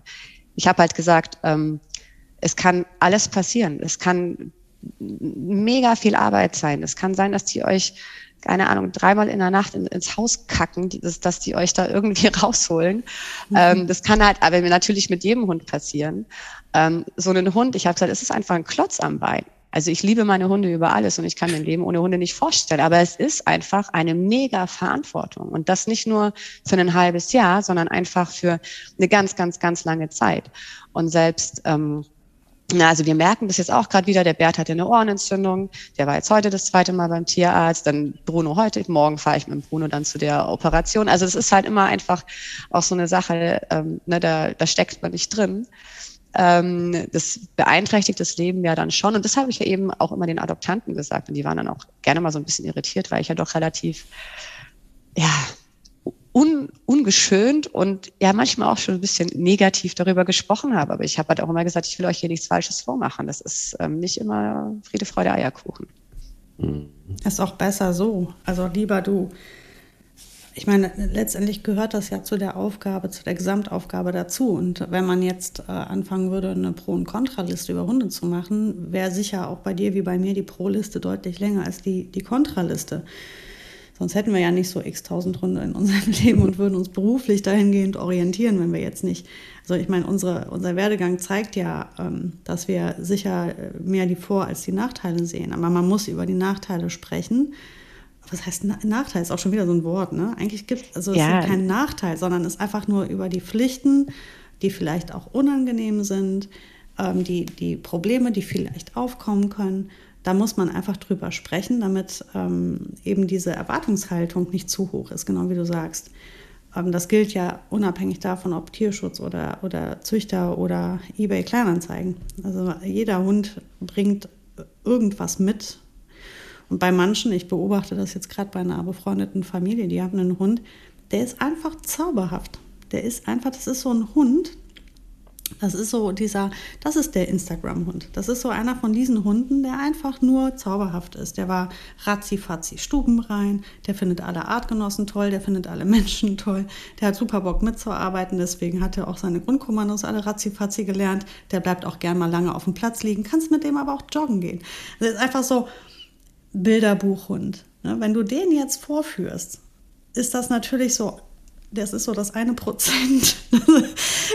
Ich habe halt gesagt, ähm, es kann alles passieren. Es kann mega viel Arbeit sein. Es kann sein, dass die euch keine Ahnung, dreimal in der Nacht in, ins Haus kacken, die, dass, dass die euch da irgendwie rausholen. Mhm. Ähm, das kann halt aber natürlich mit jedem Hund passieren. Ähm, so einen Hund, ich habe gesagt, es ist einfach ein Klotz am Bein. Also ich liebe meine Hunde über alles und ich kann mir ein Leben ohne Hunde nicht vorstellen. Aber es ist einfach eine mega Verantwortung. Und das nicht nur für ein halbes Jahr, sondern einfach für eine ganz, ganz, ganz lange Zeit. Und selbst ähm, na, also wir merken das jetzt auch gerade wieder, der Bert hatte eine Ohrenentzündung, der war jetzt heute das zweite Mal beim Tierarzt, dann Bruno heute, morgen fahre ich mit Bruno dann zu der Operation. Also es ist halt immer einfach auch so eine Sache, ähm, ne, da, da steckt man nicht drin. Ähm, das beeinträchtigt das Leben ja dann schon. Und das habe ich ja eben auch immer den Adoptanten gesagt. Und die waren dann auch gerne mal so ein bisschen irritiert, weil ich ja doch relativ, ja, un, ungeschönt und ja manchmal auch schon ein bisschen negativ darüber gesprochen habe. Aber ich habe halt auch immer gesagt, ich will euch hier nichts Falsches vormachen. Das ist ähm, nicht immer Friede, Freude, Eierkuchen. Mhm. Ist auch besser so. Also lieber du. Ich meine, letztendlich gehört das ja zu der Aufgabe, zu der Gesamtaufgabe dazu. Und wenn man jetzt äh, anfangen würde, eine Pro- und Kontraliste über Hunde zu machen, wäre sicher auch bei dir wie bei mir die Pro-Liste deutlich länger als die, die Kontraliste. Sonst hätten wir ja nicht so x tausend Hunde in unserem Leben und würden uns beruflich dahingehend orientieren, wenn wir jetzt nicht. Also ich meine, unsere, unser Werdegang zeigt ja, ähm, dass wir sicher mehr die Vor- als die Nachteile sehen. Aber man muss über die Nachteile sprechen. Was heißt Nachteil? Ist auch schon wieder so ein Wort, ne? Eigentlich gibt also ja. es ist kein Nachteil, sondern es ist einfach nur über die Pflichten, die vielleicht auch unangenehm sind, ähm, die, die Probleme, die vielleicht aufkommen können da muss man einfach drüber sprechen, damit ähm, eben diese Erwartungshaltung nicht zu hoch ist, genau wie du sagst. Ähm, das gilt ja unabhängig davon, ob Tierschutz oder, oder Züchter oder eBay Kleinanzeigen. Also jeder Hund bringt irgendwas mit. Und bei manchen, ich beobachte das jetzt gerade bei einer befreundeten Familie, die haben einen Hund, der ist einfach zauberhaft. Der ist einfach, das ist so ein Hund, das ist so dieser, das ist der Instagram-Hund. Das ist so einer von diesen Hunden, der einfach nur zauberhaft ist. Der war ratzi-fatzi stubenrein, der findet alle Artgenossen toll, der findet alle Menschen toll, der hat super Bock mitzuarbeiten, deswegen hat er auch seine Grundkommandos alle ratzi-fatzi gelernt. Der bleibt auch gern mal lange auf dem Platz liegen, kannst mit dem aber auch joggen gehen. Das ist einfach so Bilderbuchhund. Ne? Wenn du den jetzt vorführst, ist das natürlich so das ist so das eine Prozent.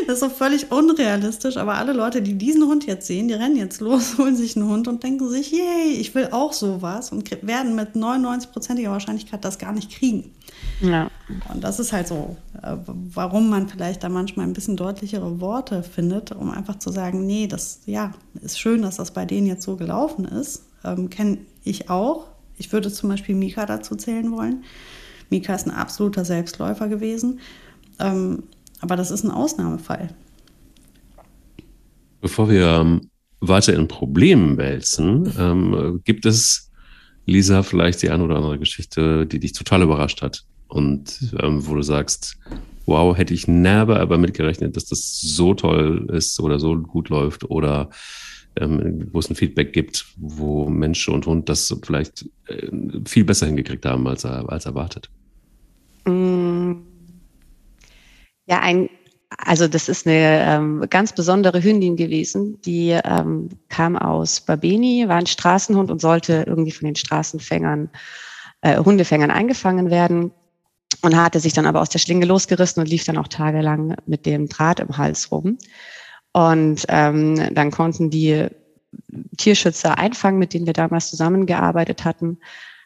Das ist so völlig unrealistisch, aber alle Leute, die diesen Hund jetzt sehen, die rennen jetzt los, holen sich einen Hund und denken sich, yay, ich will auch sowas und werden mit 99-prozentiger Wahrscheinlichkeit das gar nicht kriegen. Ja. Und das ist halt so, äh, warum man vielleicht da manchmal ein bisschen deutlichere Worte findet, um einfach zu sagen, nee, das ja, ist schön, dass das bei denen jetzt so gelaufen ist. Ähm, Kenne ich auch. Ich würde zum Beispiel Mika dazu zählen wollen Mika ist ein absoluter Selbstläufer gewesen. Ähm, aber das ist ein Ausnahmefall. Bevor wir ähm, weiter in Problemen wälzen, ähm, gibt es, Lisa, vielleicht die eine oder andere Geschichte, die dich total überrascht hat und ähm, wo du sagst, wow, hätte ich never aber mitgerechnet, dass das so toll ist oder so gut läuft oder ähm, wo es ein Feedback gibt, wo Mensch und Hund das vielleicht äh, viel besser hingekriegt haben als, als erwartet? Mm. Ja, ein, also das ist eine ähm, ganz besondere Hündin gewesen, die ähm, kam aus Babeni, war ein Straßenhund und sollte irgendwie von den Straßenfängern, äh, Hundefängern eingefangen werden und hatte sich dann aber aus der Schlinge losgerissen und lief dann auch tagelang mit dem Draht im Hals rum. Und ähm, dann konnten die Tierschützer einfangen, mit denen wir damals zusammengearbeitet hatten,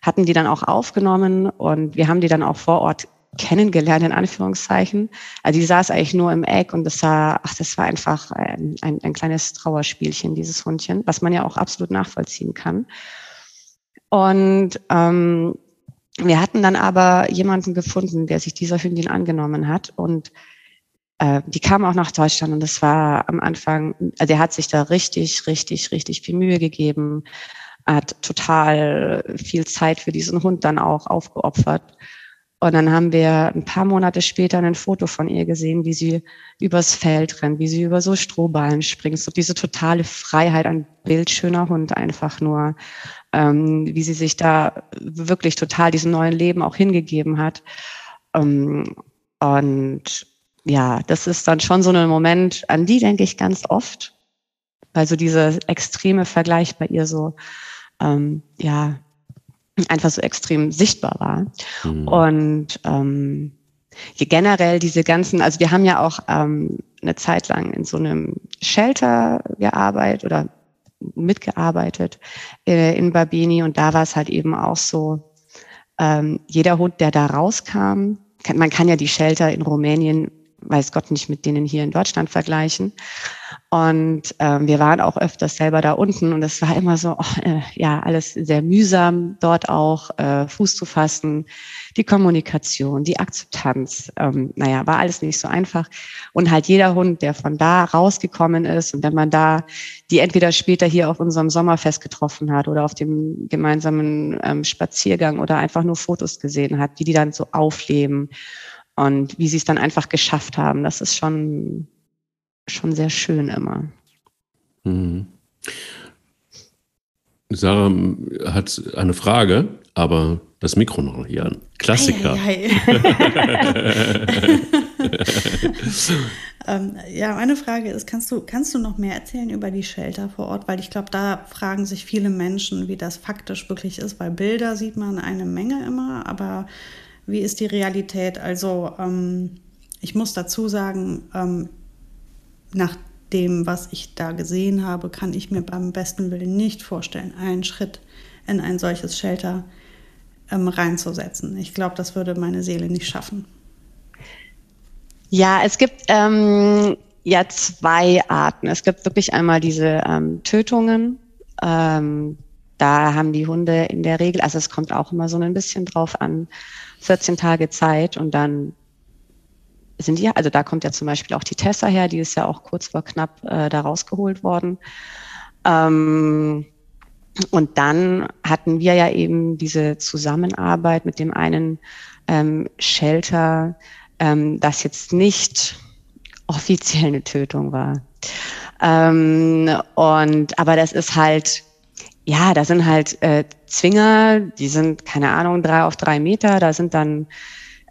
hatten die dann auch aufgenommen und wir haben die dann auch vor Ort kennengelernt, in Anführungszeichen. Also die saß eigentlich nur im Eck und das war, ach, das war einfach ein, ein, ein kleines Trauerspielchen, dieses Hundchen, was man ja auch absolut nachvollziehen kann. Und ähm, wir hatten dann aber jemanden gefunden, der sich dieser Hündin angenommen hat und äh, die kam auch nach Deutschland und das war am Anfang, also der hat sich da richtig, richtig, richtig viel Mühe gegeben, hat total viel Zeit für diesen Hund dann auch aufgeopfert. Und dann haben wir ein paar Monate später ein Foto von ihr gesehen, wie sie übers Feld rennt, wie sie über so Strohballen springt. So diese totale Freiheit, ein bildschöner Hund einfach nur, ähm, wie sie sich da wirklich total diesem neuen Leben auch hingegeben hat. Ähm, und ja, das ist dann schon so ein Moment, an die denke ich ganz oft, weil so dieser extreme Vergleich bei ihr so, ähm, ja, einfach so extrem sichtbar war. Mhm. Und ähm, generell diese ganzen, also wir haben ja auch ähm, eine Zeit lang in so einem Shelter gearbeitet oder mitgearbeitet äh, in Babini und da war es halt eben auch so, ähm, jeder Hund, der da rauskam, kann, man kann ja die Shelter in Rumänien weiß Gott nicht mit denen hier in Deutschland vergleichen. Und ähm, wir waren auch öfters selber da unten und es war immer so, oh, äh, ja, alles sehr mühsam, dort auch äh, Fuß zu fassen, die Kommunikation, die Akzeptanz, ähm, naja, war alles nicht so einfach. Und halt jeder Hund, der von da rausgekommen ist und wenn man da die entweder später hier auf unserem Sommerfest getroffen hat oder auf dem gemeinsamen ähm, Spaziergang oder einfach nur Fotos gesehen hat, wie die dann so aufleben und wie sie es dann einfach geschafft haben. Das ist schon, schon sehr schön immer. Mhm. Sarah hat eine Frage, aber das Mikro noch hier an. Klassiker. Ei, ei, ei. ähm, ja, meine Frage ist, kannst du, kannst du noch mehr erzählen über die Shelter vor Ort? Weil ich glaube, da fragen sich viele Menschen, wie das faktisch wirklich ist, weil Bilder sieht man eine Menge immer, aber wie ist die Realität? Also ähm, ich muss dazu sagen, ähm, nach dem, was ich da gesehen habe, kann ich mir beim besten Willen nicht vorstellen, einen Schritt in ein solches Shelter ähm, reinzusetzen. Ich glaube, das würde meine Seele nicht schaffen. Ja, es gibt ähm, ja zwei Arten. Es gibt wirklich einmal diese ähm, Tötungen. Ähm, da haben die Hunde in der Regel, also es kommt auch immer so ein bisschen drauf an, 14 Tage Zeit und dann sind die, also da kommt ja zum Beispiel auch die Tessa her, die ist ja auch kurz vor knapp äh, da rausgeholt worden. Ähm, und dann hatten wir ja eben diese Zusammenarbeit mit dem einen ähm, Shelter, ähm, das jetzt nicht offiziell eine Tötung war. Ähm, und aber das ist halt, ja, da sind halt äh, Zwinger, die sind, keine Ahnung, drei auf drei Meter, da sind dann,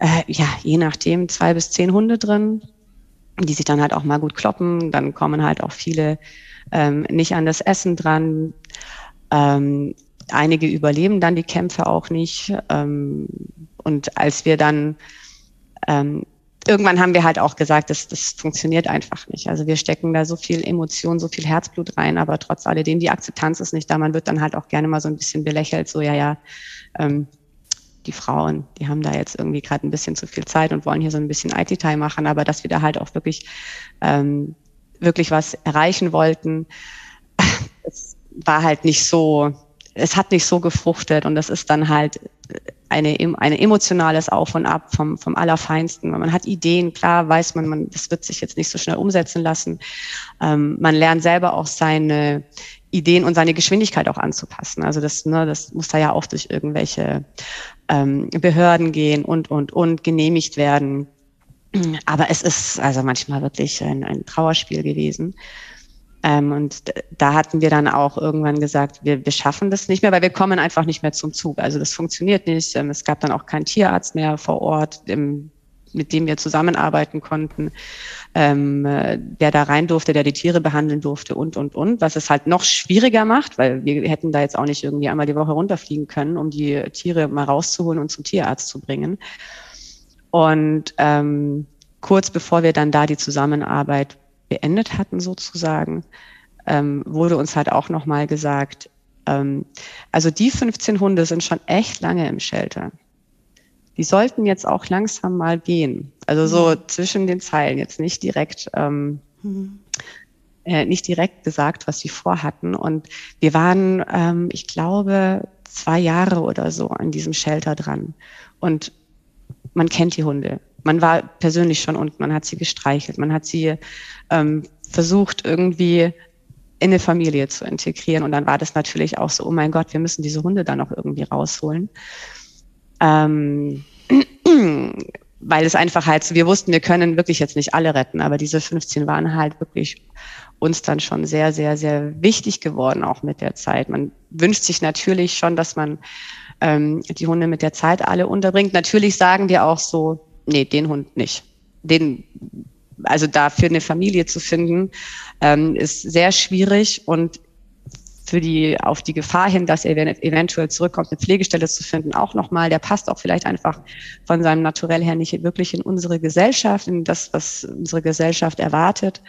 äh, ja, je nachdem, zwei bis zehn Hunde drin, die sich dann halt auch mal gut kloppen. Dann kommen halt auch viele ähm, nicht an das Essen dran. Ähm, einige überleben dann die Kämpfe auch nicht. Ähm, und als wir dann ähm, irgendwann haben wir halt auch gesagt, das, das funktioniert einfach nicht. Also wir stecken da so viel Emotion, so viel Herzblut rein, aber trotz alledem, die Akzeptanz ist nicht da. Man wird dann halt auch gerne mal so ein bisschen belächelt, so ja, ja, ähm, die Frauen, die haben da jetzt irgendwie gerade ein bisschen zu viel Zeit und wollen hier so ein bisschen IT-Time machen, aber dass wir da halt auch wirklich, ähm, wirklich was erreichen wollten, es war halt nicht so, es hat nicht so gefruchtet und das ist dann halt eine, eine emotionales Auf und Ab vom, vom Allerfeinsten. Man hat Ideen, klar weiß man, man, das wird sich jetzt nicht so schnell umsetzen lassen. Ähm, man lernt selber auch seine Ideen und seine Geschwindigkeit auch anzupassen. Also das, ne, das muss da ja auch durch irgendwelche ähm, Behörden gehen und, und, und genehmigt werden. Aber es ist also manchmal wirklich ein, ein Trauerspiel gewesen. Ähm, und da hatten wir dann auch irgendwann gesagt, wir, wir schaffen das nicht mehr, weil wir kommen einfach nicht mehr zum Zug. Also das funktioniert nicht. Ähm, es gab dann auch keinen Tierarzt mehr vor Ort, im, mit dem wir zusammenarbeiten konnten, ähm, der da rein durfte, der die Tiere behandeln durfte und, und, und. Was es halt noch schwieriger macht, weil wir hätten da jetzt auch nicht irgendwie einmal die Woche runterfliegen können, um die Tiere mal rauszuholen und zum Tierarzt zu bringen. Und ähm, kurz bevor wir dann da die Zusammenarbeit beendet hatten sozusagen, ähm, wurde uns halt auch nochmal gesagt, ähm, also die 15 Hunde sind schon echt lange im Shelter. Die sollten jetzt auch langsam mal gehen. Also so mhm. zwischen den Zeilen, jetzt nicht direkt, ähm, mhm. äh, nicht direkt gesagt, was sie vorhatten. Und wir waren, ähm, ich glaube, zwei Jahre oder so an diesem Shelter dran. Und man kennt die Hunde. Man war persönlich schon unten, man hat sie gestreichelt, man hat sie ähm, versucht irgendwie in eine Familie zu integrieren. Und dann war das natürlich auch so, oh mein Gott, wir müssen diese Hunde da noch irgendwie rausholen. Ähm, weil es einfach halt, so, wir wussten, wir können wirklich jetzt nicht alle retten, aber diese 15 waren halt wirklich uns dann schon sehr, sehr, sehr wichtig geworden, auch mit der Zeit. Man wünscht sich natürlich schon, dass man ähm, die Hunde mit der Zeit alle unterbringt. Natürlich sagen wir auch so, nee, den Hund nicht. Den, also dafür eine Familie zu finden, ähm, ist sehr schwierig und für die, auf die Gefahr hin, dass er eventuell zurückkommt, eine Pflegestelle zu finden, auch nochmal, der passt auch vielleicht einfach von seinem Naturell her nicht wirklich in unsere Gesellschaft, in das, was unsere Gesellschaft erwartet.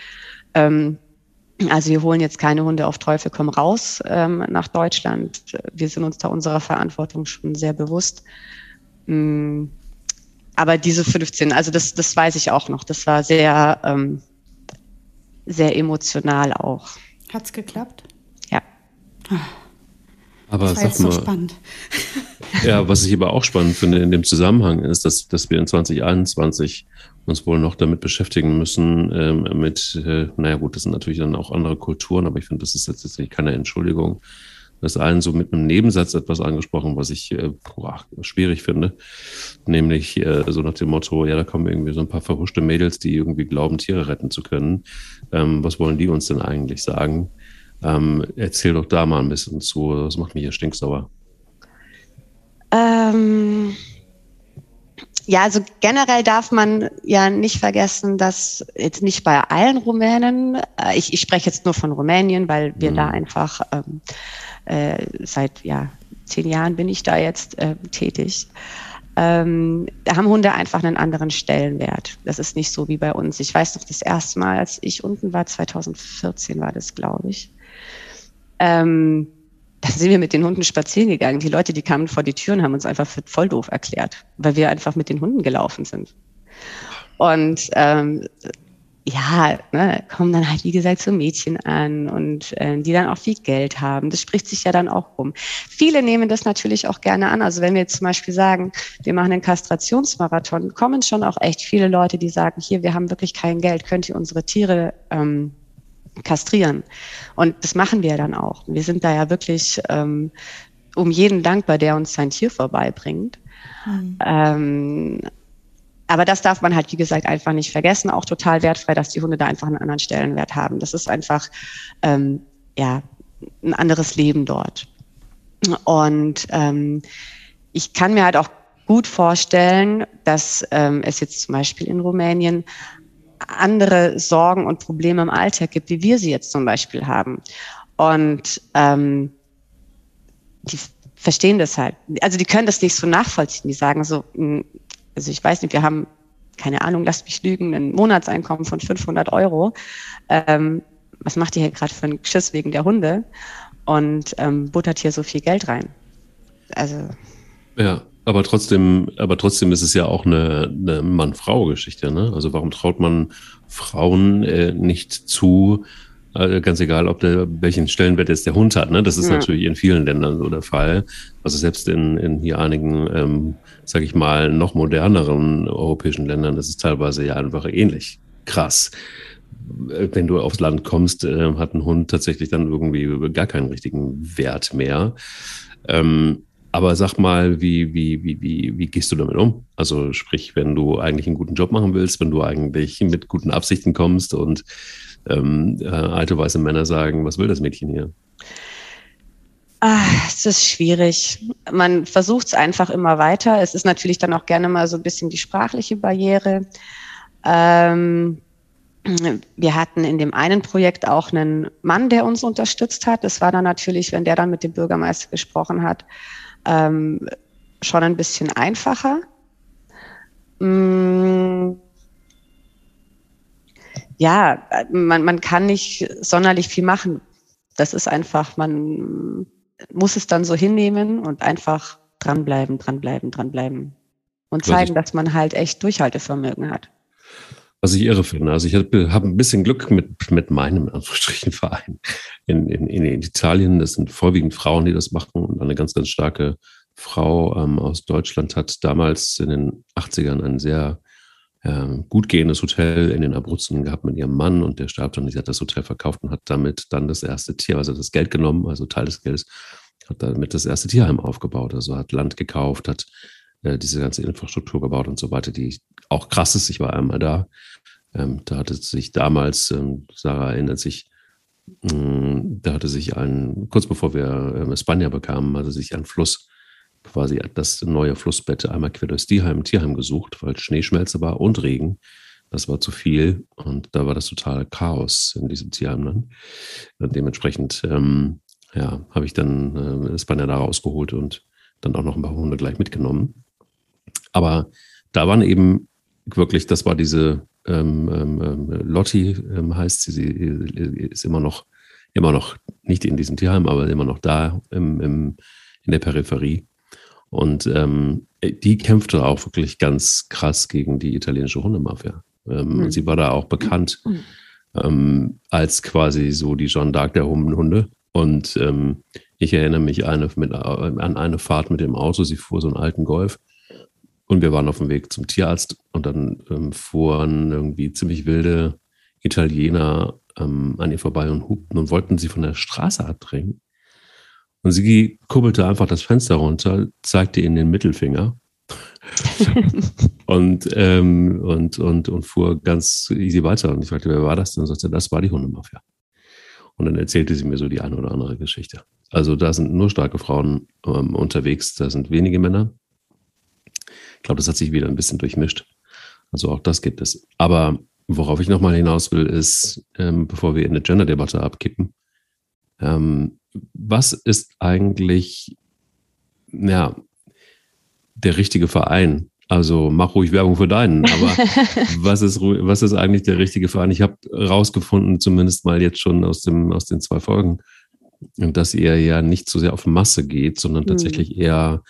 Ähm, also wir holen jetzt keine Hunde auf Teufel komm raus ähm, nach Deutschland. Wir sind uns da unserer Verantwortung schon sehr bewusst. Ähm, aber diese 15, also das, das weiß ich auch noch. Das war sehr, ähm, sehr emotional auch. Hat es geklappt? Ja. Aber sag mal, so spannend. ja, was ich aber auch spannend finde in dem Zusammenhang ist, dass, dass wir in 2021 uns wohl noch damit beschäftigen müssen, ähm, mit, äh, naja gut, das sind natürlich dann auch andere Kulturen, aber ich finde, das ist jetzt keine Entschuldigung, das allen so mit einem Nebensatz etwas angesprochen, was ich äh, boah, schwierig finde. Nämlich äh, so nach dem Motto, ja, da kommen irgendwie so ein paar verhuschte Mädels, die irgendwie glauben, Tiere retten zu können. Ähm, was wollen die uns denn eigentlich sagen? Ähm, erzähl doch da mal ein bisschen zu. Das macht mich hier stinksauer. Ähm, Ja, also generell darf man ja nicht vergessen, dass jetzt nicht bei allen Rumänen, äh, ich, ich spreche jetzt nur von Rumänien, weil wir mhm. da einfach ähm, äh, seit ja, zehn Jahren bin ich da jetzt äh, tätig. Ähm, da haben Hunde einfach einen anderen Stellenwert. Das ist nicht so wie bei uns. Ich weiß noch, das erste Mal, als ich unten war, 2014 war das, glaube ich. Ähm, dann sind wir mit den Hunden spazieren gegangen. Die Leute, die kamen vor die Türen, haben uns einfach für voll doof erklärt, weil wir einfach mit den Hunden gelaufen sind. Und ähm, ja, ne, kommen dann halt, wie gesagt, so Mädchen an und äh, die dann auch viel Geld haben. Das spricht sich ja dann auch rum. Viele nehmen das natürlich auch gerne an. Also wenn wir jetzt zum Beispiel sagen, wir machen einen Kastrationsmarathon, kommen schon auch echt viele Leute, die sagen, hier, wir haben wirklich kein Geld, könnt ihr unsere Tiere ähm, kastrieren. Und das machen wir dann auch. Wir sind da ja wirklich ähm, um jeden dankbar, der uns sein Tier vorbeibringt. Mhm. Ähm, aber das darf man halt, wie gesagt, einfach nicht vergessen. Auch total wertfrei, dass die Hunde da einfach einen anderen Stellenwert haben. Das ist einfach, ähm, ja, ein anderes Leben dort. Und ähm, ich kann mir halt auch gut vorstellen, dass ähm, es jetzt zum Beispiel in Rumänien andere Sorgen und Probleme im Alltag gibt, wie wir sie jetzt zum Beispiel haben. Und ähm, die verstehen das halt. Also die können das nicht so nachvollziehen. Die sagen so, also ich weiß nicht, wir haben, keine Ahnung, lasst mich lügen, ein Monatseinkommen von 500 Euro. Ähm, was macht ihr hier gerade für einen Schiss wegen der Hunde? Und ähm, buttert hier so viel Geld rein. Also. Ja, aber trotzdem, aber trotzdem ist es ja auch eine, eine Mann-Frau-Geschichte. Ne? Also warum traut man Frauen äh, nicht zu, ganz egal, ob der welchen Stellenwert jetzt der Hund hat. Ne? Das ist ja. natürlich in vielen Ländern so der Fall. Also selbst in, in hier einigen, ähm, sage ich mal, noch moderneren europäischen Ländern ist es teilweise ja einfach ähnlich krass. Äh, wenn du aufs Land kommst, äh, hat ein Hund tatsächlich dann irgendwie gar keinen richtigen Wert mehr. Ähm, aber sag mal, wie, wie, wie, wie, wie gehst du damit um? Also sprich, wenn du eigentlich einen guten Job machen willst, wenn du eigentlich mit guten Absichten kommst und ähm, äh, alte weiße Männer sagen, was will das Mädchen hier? Ah, es ist schwierig. Man versucht es einfach immer weiter. Es ist natürlich dann auch gerne mal so ein bisschen die sprachliche Barriere. Ähm, wir hatten in dem einen Projekt auch einen Mann, der uns unterstützt hat. Das war dann natürlich, wenn der dann mit dem Bürgermeister gesprochen hat, ähm, schon ein bisschen einfacher. Mm. Ja, man, man kann nicht sonderlich viel machen. Das ist einfach, man muss es dann so hinnehmen und einfach dranbleiben, dranbleiben, dranbleiben. Und zeigen, dass man halt echt Durchhaltevermögen hat. Was ich irre finde. Also ich habe hab ein bisschen Glück mit, mit meinem Anführungsstrichen Verein in, in, in Italien. Das sind vorwiegend Frauen, die das machen und eine ganz, ganz starke Frau ähm, aus Deutschland hat damals in den 80ern ein sehr gut gehendes Hotel in den Abruzzen gehabt mit ihrem Mann und der starb dann. Sie hat das Hotel verkauft und hat damit dann das erste Tier, also das Geld genommen, also Teil des Geldes, hat damit das erste Tierheim aufgebaut. Also hat Land gekauft, hat äh, diese ganze Infrastruktur gebaut und so weiter, die auch krass ist. Ich war einmal da. Ähm, da hatte sich damals, ähm, Sarah erinnert sich, mm, da hatte sich ein, kurz bevor wir ähm, Spanier bekamen, hatte sich ein Fluss quasi das neue Flussbett einmal quer durchs Tierheim, Tierheim gesucht, weil Schneeschmelze war und Regen. Das war zu viel und da war das totale Chaos in diesem Tierheim dann. Und dementsprechend ähm, ja, habe ich dann äh, Spanier da rausgeholt und dann auch noch ein paar Hunde gleich mitgenommen. Aber da waren eben wirklich, das war diese ähm, ähm, ähm Lotti, ähm, heißt sie, sie ist immer noch, immer noch nicht in diesem Tierheim, aber immer noch da im, im, in der Peripherie. Und ähm, die kämpfte auch wirklich ganz krass gegen die italienische Hundemafia. Ähm, mhm. Sie war da auch bekannt mhm. ähm, als quasi so die Jeanne d'Arc der Hunde. Und ähm, ich erinnere mich eine, mit, an eine Fahrt mit dem Auto. Sie fuhr so einen alten Golf und wir waren auf dem Weg zum Tierarzt und dann ähm, fuhren irgendwie ziemlich wilde Italiener ähm, an ihr vorbei und hupten und wollten sie von der Straße abdrängen. Und sie kurbelte einfach das Fenster runter, zeigte ihnen den Mittelfinger und, ähm, und, und, und fuhr ganz easy weiter. Und ich fragte, wer war das denn? Und sagte, das war die Hundemafia. Und dann erzählte sie mir so die eine oder andere Geschichte. Also da sind nur starke Frauen ähm, unterwegs, da sind wenige Männer Ich glaube, das hat sich wieder ein bisschen durchmischt. Also auch das gibt es. Aber worauf ich nochmal hinaus will, ist, ähm, bevor wir in eine Gender-Debatte abkippen, ähm, was ist eigentlich ja, der richtige Verein? Also mach ruhig Werbung für deinen, aber was ist, was ist eigentlich der richtige Verein? Ich habe rausgefunden, zumindest mal jetzt schon aus, dem, aus den zwei Folgen, dass ihr ja nicht so sehr auf Masse geht, sondern hm. tatsächlich eher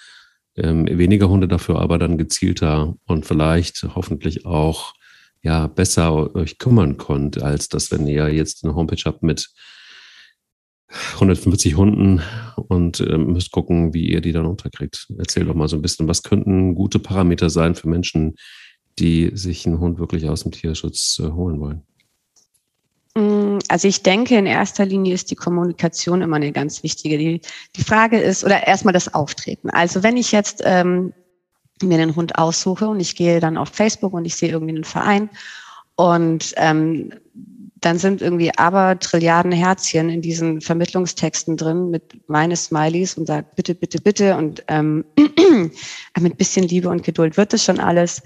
ähm, weniger Hunde dafür, aber dann gezielter und vielleicht hoffentlich auch ja besser euch kümmern könnt, als das, wenn ihr jetzt eine Homepage habt mit 150 Hunden und ähm, müsst gucken, wie ihr die dann unterkriegt. Erzähl doch mal so ein bisschen, was könnten gute Parameter sein für Menschen, die sich einen Hund wirklich aus dem Tierschutz äh, holen wollen? Mm, also ich denke, in erster Linie ist die Kommunikation immer eine ganz wichtige. Die, die Frage ist, oder erstmal das Auftreten. Also wenn ich jetzt ähm, mir einen Hund aussuche und ich gehe dann auf Facebook und ich sehe irgendwie einen Verein und ähm, dann sind irgendwie aber Trilliarden Herzchen in diesen Vermittlungstexten drin mit meine Smileys und sagt bitte, bitte, bitte und ähm, mit bisschen Liebe und Geduld wird das schon alles.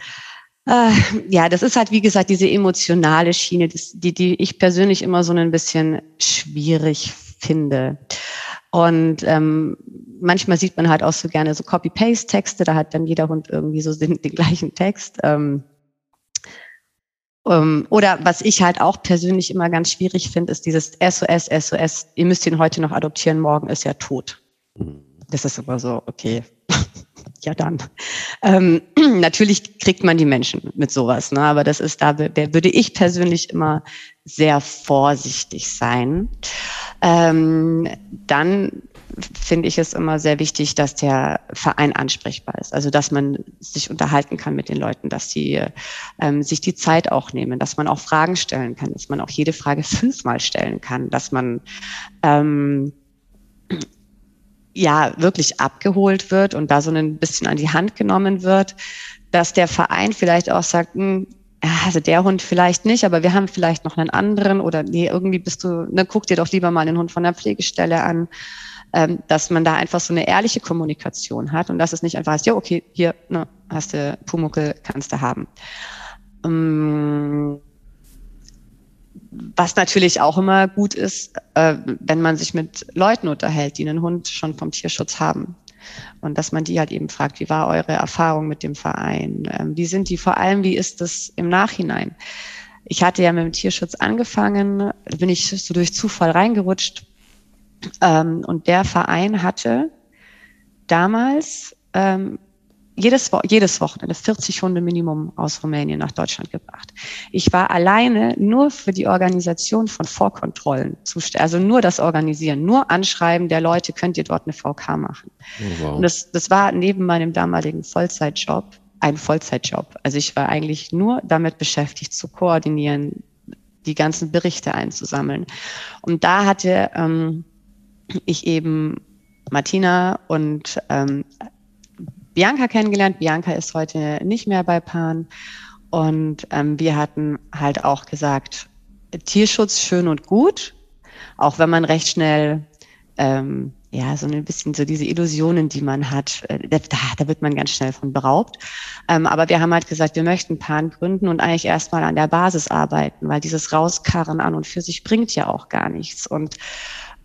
Äh, ja, das ist halt, wie gesagt, diese emotionale Schiene, die, die ich persönlich immer so ein bisschen schwierig finde. Und ähm, manchmal sieht man halt auch so gerne so Copy-Paste-Texte, da hat dann jeder Hund irgendwie so den, den gleichen Text. Ähm, oder was ich halt auch persönlich immer ganz schwierig finde, ist dieses SOS, SOS, ihr müsst ihn heute noch adoptieren, morgen ist er tot. Mhm. Das ist immer so, okay, ja dann. Ähm, natürlich kriegt man die Menschen mit sowas, ne? aber das ist da, der würde ich persönlich immer sehr vorsichtig sein. Ähm, dann finde ich es immer sehr wichtig, dass der Verein ansprechbar ist. Also dass man sich unterhalten kann mit den Leuten, dass sie ähm, sich die Zeit auch nehmen, dass man auch Fragen stellen kann, dass man auch jede Frage fünfmal stellen kann, dass man ähm, ja wirklich abgeholt wird und da so ein bisschen an die Hand genommen wird, dass der Verein vielleicht auch sagt, hm, also der Hund vielleicht nicht, aber wir haben vielleicht noch einen anderen oder nee, irgendwie bist du, ne, guck dir doch lieber mal den Hund von der Pflegestelle an ähm, dass man da einfach so eine ehrliche Kommunikation hat und dass es nicht einfach ist, ja, okay, hier ne, hast du Pumuckel, kannst du haben. Ähm, was natürlich auch immer gut ist, äh, wenn man sich mit Leuten unterhält, die einen Hund schon vom Tierschutz haben. Und dass man die halt eben fragt, wie war eure Erfahrung mit dem Verein? Ähm, wie sind die vor allem, wie ist das im Nachhinein? Ich hatte ja mit dem Tierschutz angefangen, bin ich so durch Zufall reingerutscht ähm, und der Verein hatte damals ähm, jedes, jedes Wochenende 40 Hunde Minimum aus Rumänien nach Deutschland gebracht. Ich war alleine nur für die Organisation von Vorkontrollen zuständig, also nur das Organisieren, nur Anschreiben der Leute, könnt ihr dort eine VK machen. Oh, wow. Und das, das war neben meinem damaligen Vollzeitjob ein Vollzeitjob. Also ich war eigentlich nur damit beschäftigt, zu koordinieren, die ganzen Berichte einzusammeln. Und da hatte ähm, ich eben Martina und ähm, Bianca kennengelernt. Bianca ist heute nicht mehr bei Pan. Und ähm, wir hatten halt auch gesagt, Tierschutz schön und gut, auch wenn man recht schnell ähm, ja, so ein bisschen so diese Illusionen, die man hat, äh, da, da wird man ganz schnell von beraubt. Ähm, aber wir haben halt gesagt, wir möchten Pan gründen und eigentlich erstmal an der Basis arbeiten, weil dieses Rauskarren an und für sich bringt ja auch gar nichts. Und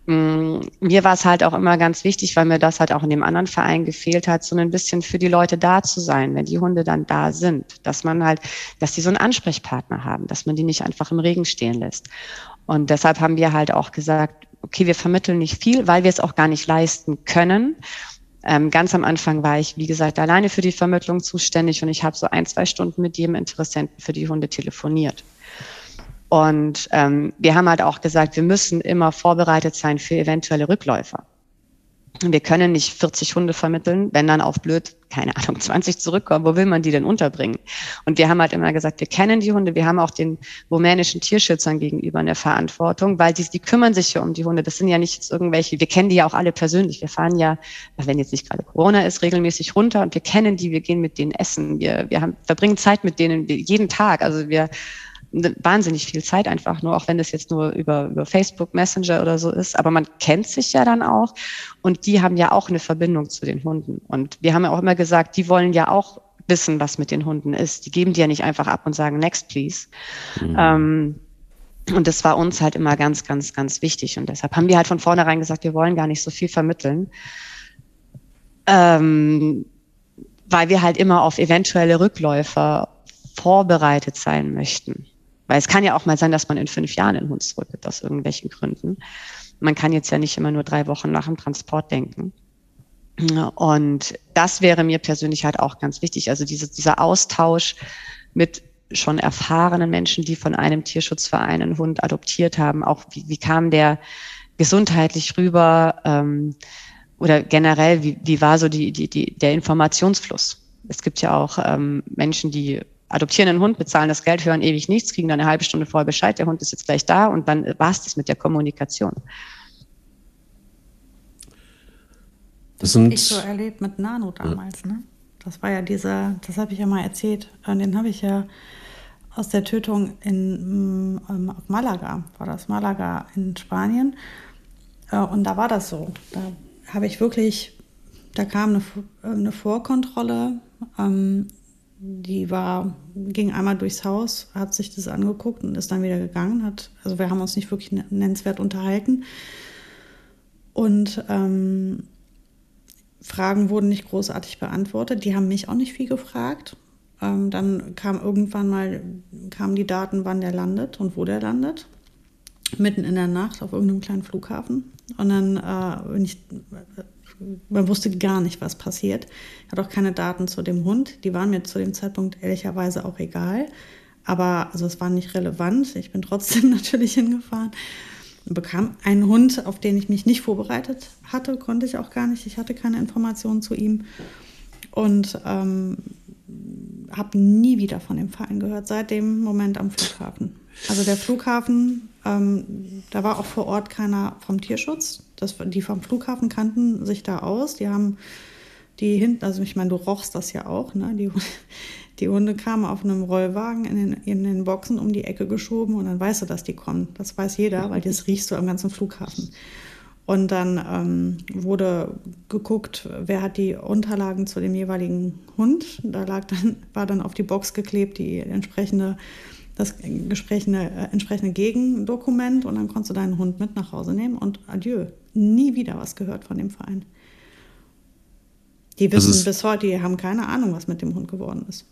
mir war es halt auch immer ganz wichtig, weil mir das halt auch in dem anderen Verein gefehlt hat, so ein bisschen für die Leute da zu sein, wenn die Hunde dann da sind, dass man halt, dass die so einen Ansprechpartner haben, dass man die nicht einfach im Regen stehen lässt. Und deshalb haben wir halt auch gesagt, okay, wir vermitteln nicht viel, weil wir es auch gar nicht leisten können. Ähm, ganz am Anfang war ich, wie gesagt, alleine für die Vermittlung zuständig und ich habe so ein, zwei Stunden mit jedem Interessenten für die Hunde telefoniert. Und ähm, wir haben halt auch gesagt, wir müssen immer vorbereitet sein für eventuelle Rückläufer. Wir können nicht 40 Hunde vermitteln, wenn dann auf blöd, keine Ahnung, 20 zurückkommen. Wo will man die denn unterbringen? Und wir haben halt immer gesagt, wir kennen die Hunde. Wir haben auch den rumänischen Tierschützern gegenüber eine Verantwortung, weil die, die kümmern sich ja um die Hunde. Das sind ja nicht jetzt irgendwelche, wir kennen die ja auch alle persönlich. Wir fahren ja, wenn jetzt nicht gerade Corona ist, regelmäßig runter und wir kennen die, wir gehen mit denen essen. Wir, wir haben, verbringen Zeit mit denen jeden Tag. Also wir wahnsinnig viel Zeit einfach nur, auch wenn das jetzt nur über, über Facebook Messenger oder so ist. Aber man kennt sich ja dann auch und die haben ja auch eine Verbindung zu den Hunden. Und wir haben ja auch immer gesagt, die wollen ja auch wissen, was mit den Hunden ist. Die geben die ja nicht einfach ab und sagen, next please. Mhm. Ähm, und das war uns halt immer ganz, ganz, ganz wichtig. Und deshalb haben wir halt von vornherein gesagt, wir wollen gar nicht so viel vermitteln. Ähm, weil wir halt immer auf eventuelle Rückläufer vorbereitet sein möchten. Weil es kann ja auch mal sein, dass man in fünf Jahren einen Hund zurückgibt, aus irgendwelchen Gründen. Man kann jetzt ja nicht immer nur drei Wochen nach dem Transport denken. Und das wäre mir persönlich halt auch ganz wichtig. Also diese, dieser Austausch mit schon erfahrenen Menschen, die von einem Tierschutzverein einen Hund adoptiert haben. Auch wie, wie kam der gesundheitlich rüber? Ähm, oder generell, wie, wie war so die, die, die, der Informationsfluss? Es gibt ja auch ähm, Menschen, die adoptieren einen Hund, bezahlen das Geld, hören ewig nichts, kriegen dann eine halbe Stunde vorher Bescheid, der Hund ist jetzt gleich da und dann war es das mit der Kommunikation. Das sind ich so erlebt mit Nano damals, ja. ne? Das war ja dieser, das habe ich ja mal erzählt, äh, den habe ich ja aus der Tötung in mm, ähm, auf Malaga, war das Malaga in Spanien. Äh, und da war das so. Da habe ich wirklich, da kam eine, äh, eine Vorkontrolle, ähm, die war, ging einmal durchs Haus, hat sich das angeguckt und ist dann wieder gegangen. Hat, also wir haben uns nicht wirklich nennenswert unterhalten. Und ähm, Fragen wurden nicht großartig beantwortet. Die haben mich auch nicht viel gefragt. Ähm, dann kam irgendwann mal kamen die Daten, wann der landet und wo der landet. Mitten in der Nacht auf irgendeinem kleinen Flughafen. Und dann äh, ich, man wusste gar nicht, was passiert. Ich hatte auch keine Daten zu dem Hund. Die waren mir zu dem Zeitpunkt ehrlicherweise auch egal. Aber also es war nicht relevant. Ich bin trotzdem natürlich hingefahren bekam einen Hund, auf den ich mich nicht vorbereitet hatte, konnte ich auch gar nicht. Ich hatte keine Informationen zu ihm und ähm, habe nie wieder von dem Verein gehört, seit dem Moment am Flughafen. Also der Flughafen, ähm, da war auch vor Ort keiner vom Tierschutz. Das, die vom Flughafen kannten sich da aus. Die haben die hinten, also ich meine, du rochst das ja auch, ne? Die, die Hunde kamen auf einem Rollwagen in den, in den Boxen um die Ecke geschoben und dann weißt du, dass die kommen. Das weiß jeder, weil das riechst du am ganzen Flughafen. Und dann ähm, wurde geguckt, wer hat die Unterlagen zu dem jeweiligen Hund. Da lag dann, war dann auf die Box geklebt die entsprechende, das entsprechende, äh, entsprechende Gegendokument und dann konntest du deinen Hund mit nach Hause nehmen und adieu. Nie wieder was gehört von dem Verein. Die wissen bis heute, die haben keine Ahnung, was mit dem Hund geworden ist.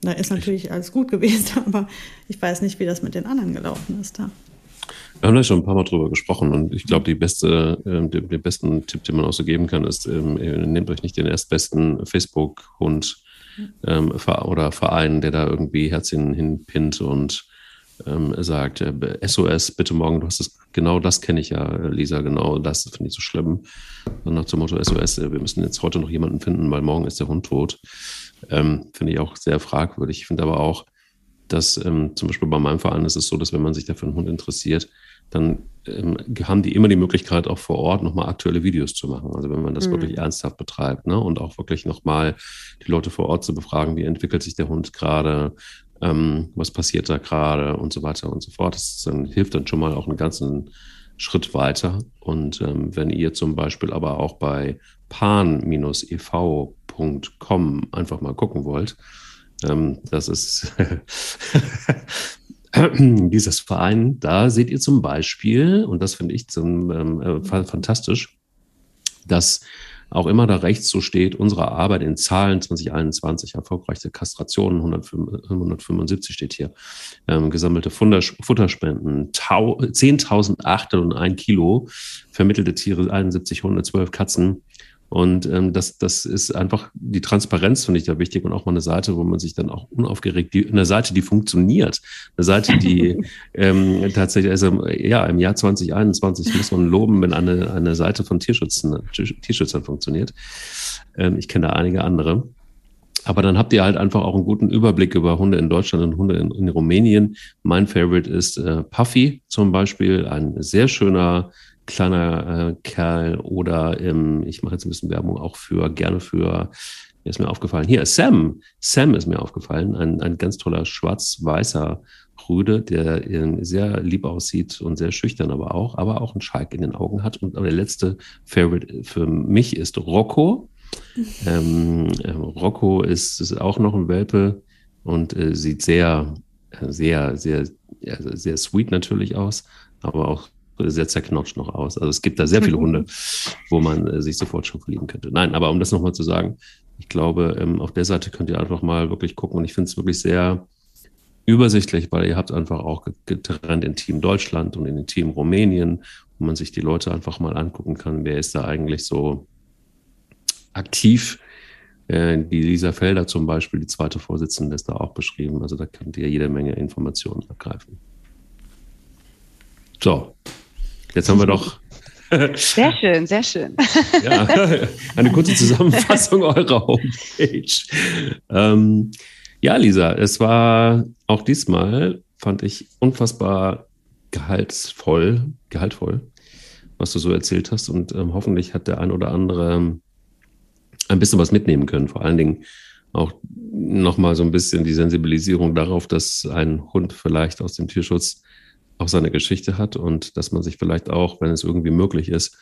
Da ist natürlich alles gut gewesen, aber ich weiß nicht, wie das mit den anderen gelaufen ist da. Wir haben da schon ein paar Mal drüber gesprochen und ich glaube, die beste, äh, den, den, besten Tipp, den man auch so geben kann, ist, ähm, nehmt euch nicht den erstbesten Facebook-Hund ähm, oder Verein, der da irgendwie Herzchen hinpinnt und ähm, sagt, äh, SOS, bitte morgen, du hast es, genau das kenne ich ja, Lisa, genau das finde ich so schlimm. Und nach dem Motto SOS, äh, wir müssen jetzt heute noch jemanden finden, weil morgen ist der Hund tot. Ähm, finde ich auch sehr fragwürdig. Ich finde aber auch, dass ähm, zum Beispiel bei meinem Verein ist es so, dass wenn man sich dafür einen Hund interessiert, dann ähm, haben die immer die Möglichkeit, auch vor Ort nochmal aktuelle Videos zu machen. Also wenn man das mhm. wirklich ernsthaft betreibt ne? und auch wirklich nochmal die Leute vor Ort zu befragen, wie entwickelt sich der Hund gerade, ähm, was passiert da gerade und so weiter und so fort. Das dann, hilft dann schon mal auch einen ganzen Schritt weiter. Und ähm, wenn ihr zum Beispiel aber auch bei pan-ev www.ecom einfach mal gucken wollt. Ähm, das ist dieses Verein. Da seht ihr zum Beispiel, und das finde ich zum ähm, äh, fantastisch, dass auch immer da rechts so steht, unsere Arbeit in Zahlen 2021, erfolgreiche Kastrationen, 175 steht hier, ähm, gesammelte Futterspenden, 10.801 Kilo, vermittelte Tiere, 71 Hunde, 12 Katzen, und ähm, das, das ist einfach die Transparenz, finde ich da wichtig und auch mal eine Seite, wo man sich dann auch unaufgeregt, die, eine Seite, die funktioniert, eine Seite, die ähm, tatsächlich, also ja, im Jahr 2021 muss man loben, wenn eine, eine Seite von Tierschützen, Tierschützern funktioniert. Ähm, ich kenne da einige andere. Aber dann habt ihr halt einfach auch einen guten Überblick über Hunde in Deutschland und Hunde in, in Rumänien. Mein Favorite ist äh, Puffy zum Beispiel, ein sehr schöner kleiner äh, Kerl oder ähm, ich mache jetzt ein bisschen Werbung auch für, gerne für, mir ist mir aufgefallen, hier, Sam, Sam ist mir aufgefallen, ein, ein ganz toller schwarz-weißer Rüde, der äh, sehr lieb aussieht und sehr schüchtern aber auch, aber auch einen Schalk in den Augen hat. Und der letzte Favorite für mich ist Rocco. Ähm, äh, Rocco ist, ist, auch noch ein Welpe und äh, sieht sehr, sehr, sehr, ja, sehr sweet natürlich aus, aber auch sehr zerknotscht noch aus. Also es gibt da sehr viele Hunde, wo man äh, sich sofort schon verlieben könnte. Nein, aber um das nochmal zu sagen, ich glaube, ähm, auf der Seite könnt ihr einfach mal wirklich gucken und ich finde es wirklich sehr übersichtlich, weil ihr habt einfach auch getrennt in Team Deutschland und in Team Rumänien, wo man sich die Leute einfach mal angucken kann, wer ist da eigentlich so aktiv. Äh, die Lisa Felder zum Beispiel, die zweite Vorsitzende, ist da auch beschrieben. Also da könnt ihr jede Menge Informationen abgreifen. So, jetzt haben wir doch. Sehr schön, sehr schön. ja, eine kurze Zusammenfassung eurer Homepage. Ähm, ja, Lisa, es war auch diesmal, fand ich, unfassbar gehaltsvoll, gehaltvoll, was du so erzählt hast. Und ähm, hoffentlich hat der ein oder andere ein bisschen was mitnehmen können. Vor allen Dingen auch nochmal so ein bisschen die Sensibilisierung darauf, dass ein Hund vielleicht aus dem Tierschutz auch seine Geschichte hat und dass man sich vielleicht auch, wenn es irgendwie möglich ist,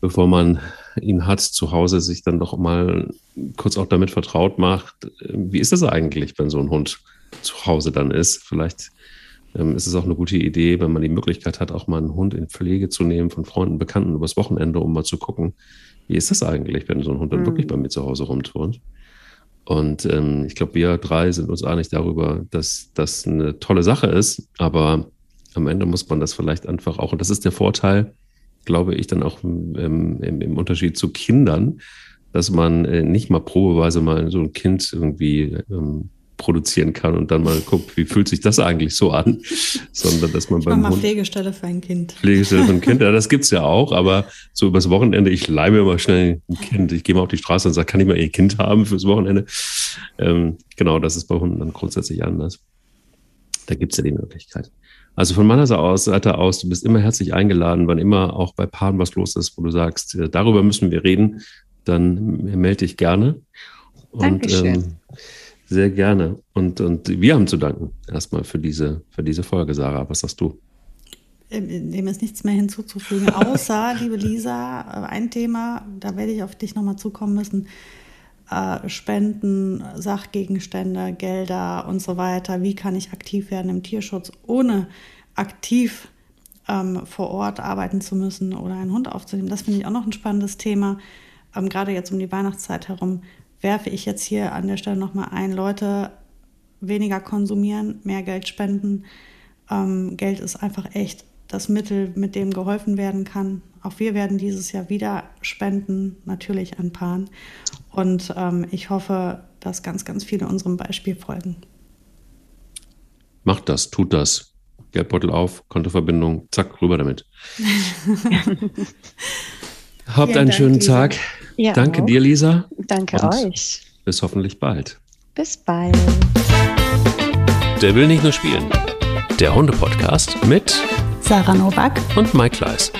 bevor man ihn hat zu Hause, sich dann doch mal kurz auch damit vertraut macht. Wie ist das eigentlich, wenn so ein Hund zu Hause dann ist? Vielleicht ähm, ist es auch eine gute Idee, wenn man die Möglichkeit hat, auch mal einen Hund in Pflege zu nehmen von Freunden, Bekannten übers Wochenende, um mal zu gucken, wie ist das eigentlich, wenn so ein Hund dann mhm. wirklich bei mir zu Hause rumturnt. Und ähm, ich glaube, wir drei sind uns einig darüber, dass das eine tolle Sache ist, aber am Ende muss man das vielleicht einfach auch, und das ist der Vorteil, glaube ich, dann auch ähm, im, im, Unterschied zu Kindern, dass man äh, nicht mal probeweise mal so ein Kind irgendwie ähm, produzieren kann und dann mal guckt, wie fühlt sich das eigentlich so an, sondern dass man ich beim mal Hund Pflegestelle für ein Kind. Pflegestelle für ein Kind, ja, das gibt's ja auch, aber so übers Wochenende, ich leih mir mal schnell ein Kind, ich gehe mal auf die Straße und sage, kann ich mal ihr Kind haben fürs Wochenende? Ähm, genau, das ist bei Hunden dann grundsätzlich anders. Da gibt's ja die Möglichkeit. Also von meiner Seite aus, du bist immer herzlich eingeladen, wann immer auch bei Paaren was los ist, wo du sagst, äh, darüber müssen wir reden, dann melde dich gerne. Und Dankeschön. Ähm, sehr gerne. Und, und wir haben zu danken erstmal für diese, für diese Folge, Sarah. Was sagst du? Ähm, dem ist nichts mehr hinzuzufügen, außer, liebe Lisa, äh, ein Thema, da werde ich auf dich nochmal zukommen müssen. Äh, Spenden, Sachgegenstände, Gelder und so weiter. Wie kann ich aktiv werden im Tierschutz, ohne aktiv ähm, vor Ort arbeiten zu müssen oder einen Hund aufzunehmen? Das finde ich auch noch ein spannendes Thema. Ähm, gerade jetzt um die Weihnachtszeit herum werfe ich jetzt hier an der Stelle nochmal ein, Leute weniger konsumieren, mehr Geld spenden. Ähm, Geld ist einfach echt das Mittel, mit dem geholfen werden kann. Auch wir werden dieses Jahr wieder spenden, natürlich an Paaren. Und ähm, ich hoffe, dass ganz, ganz viele unserem Beispiel folgen. Macht das, tut das. Geldbeutel auf, Kontoverbindung, zack, rüber damit. Habt einen Dank, schönen Lisa. Tag. Ja, Danke auch. dir, Lisa. Danke Und euch. Bis hoffentlich bald. Bis bald. Der will nicht nur spielen. Der Hunde-Podcast mit Sarah Novak und Mike Kleiss.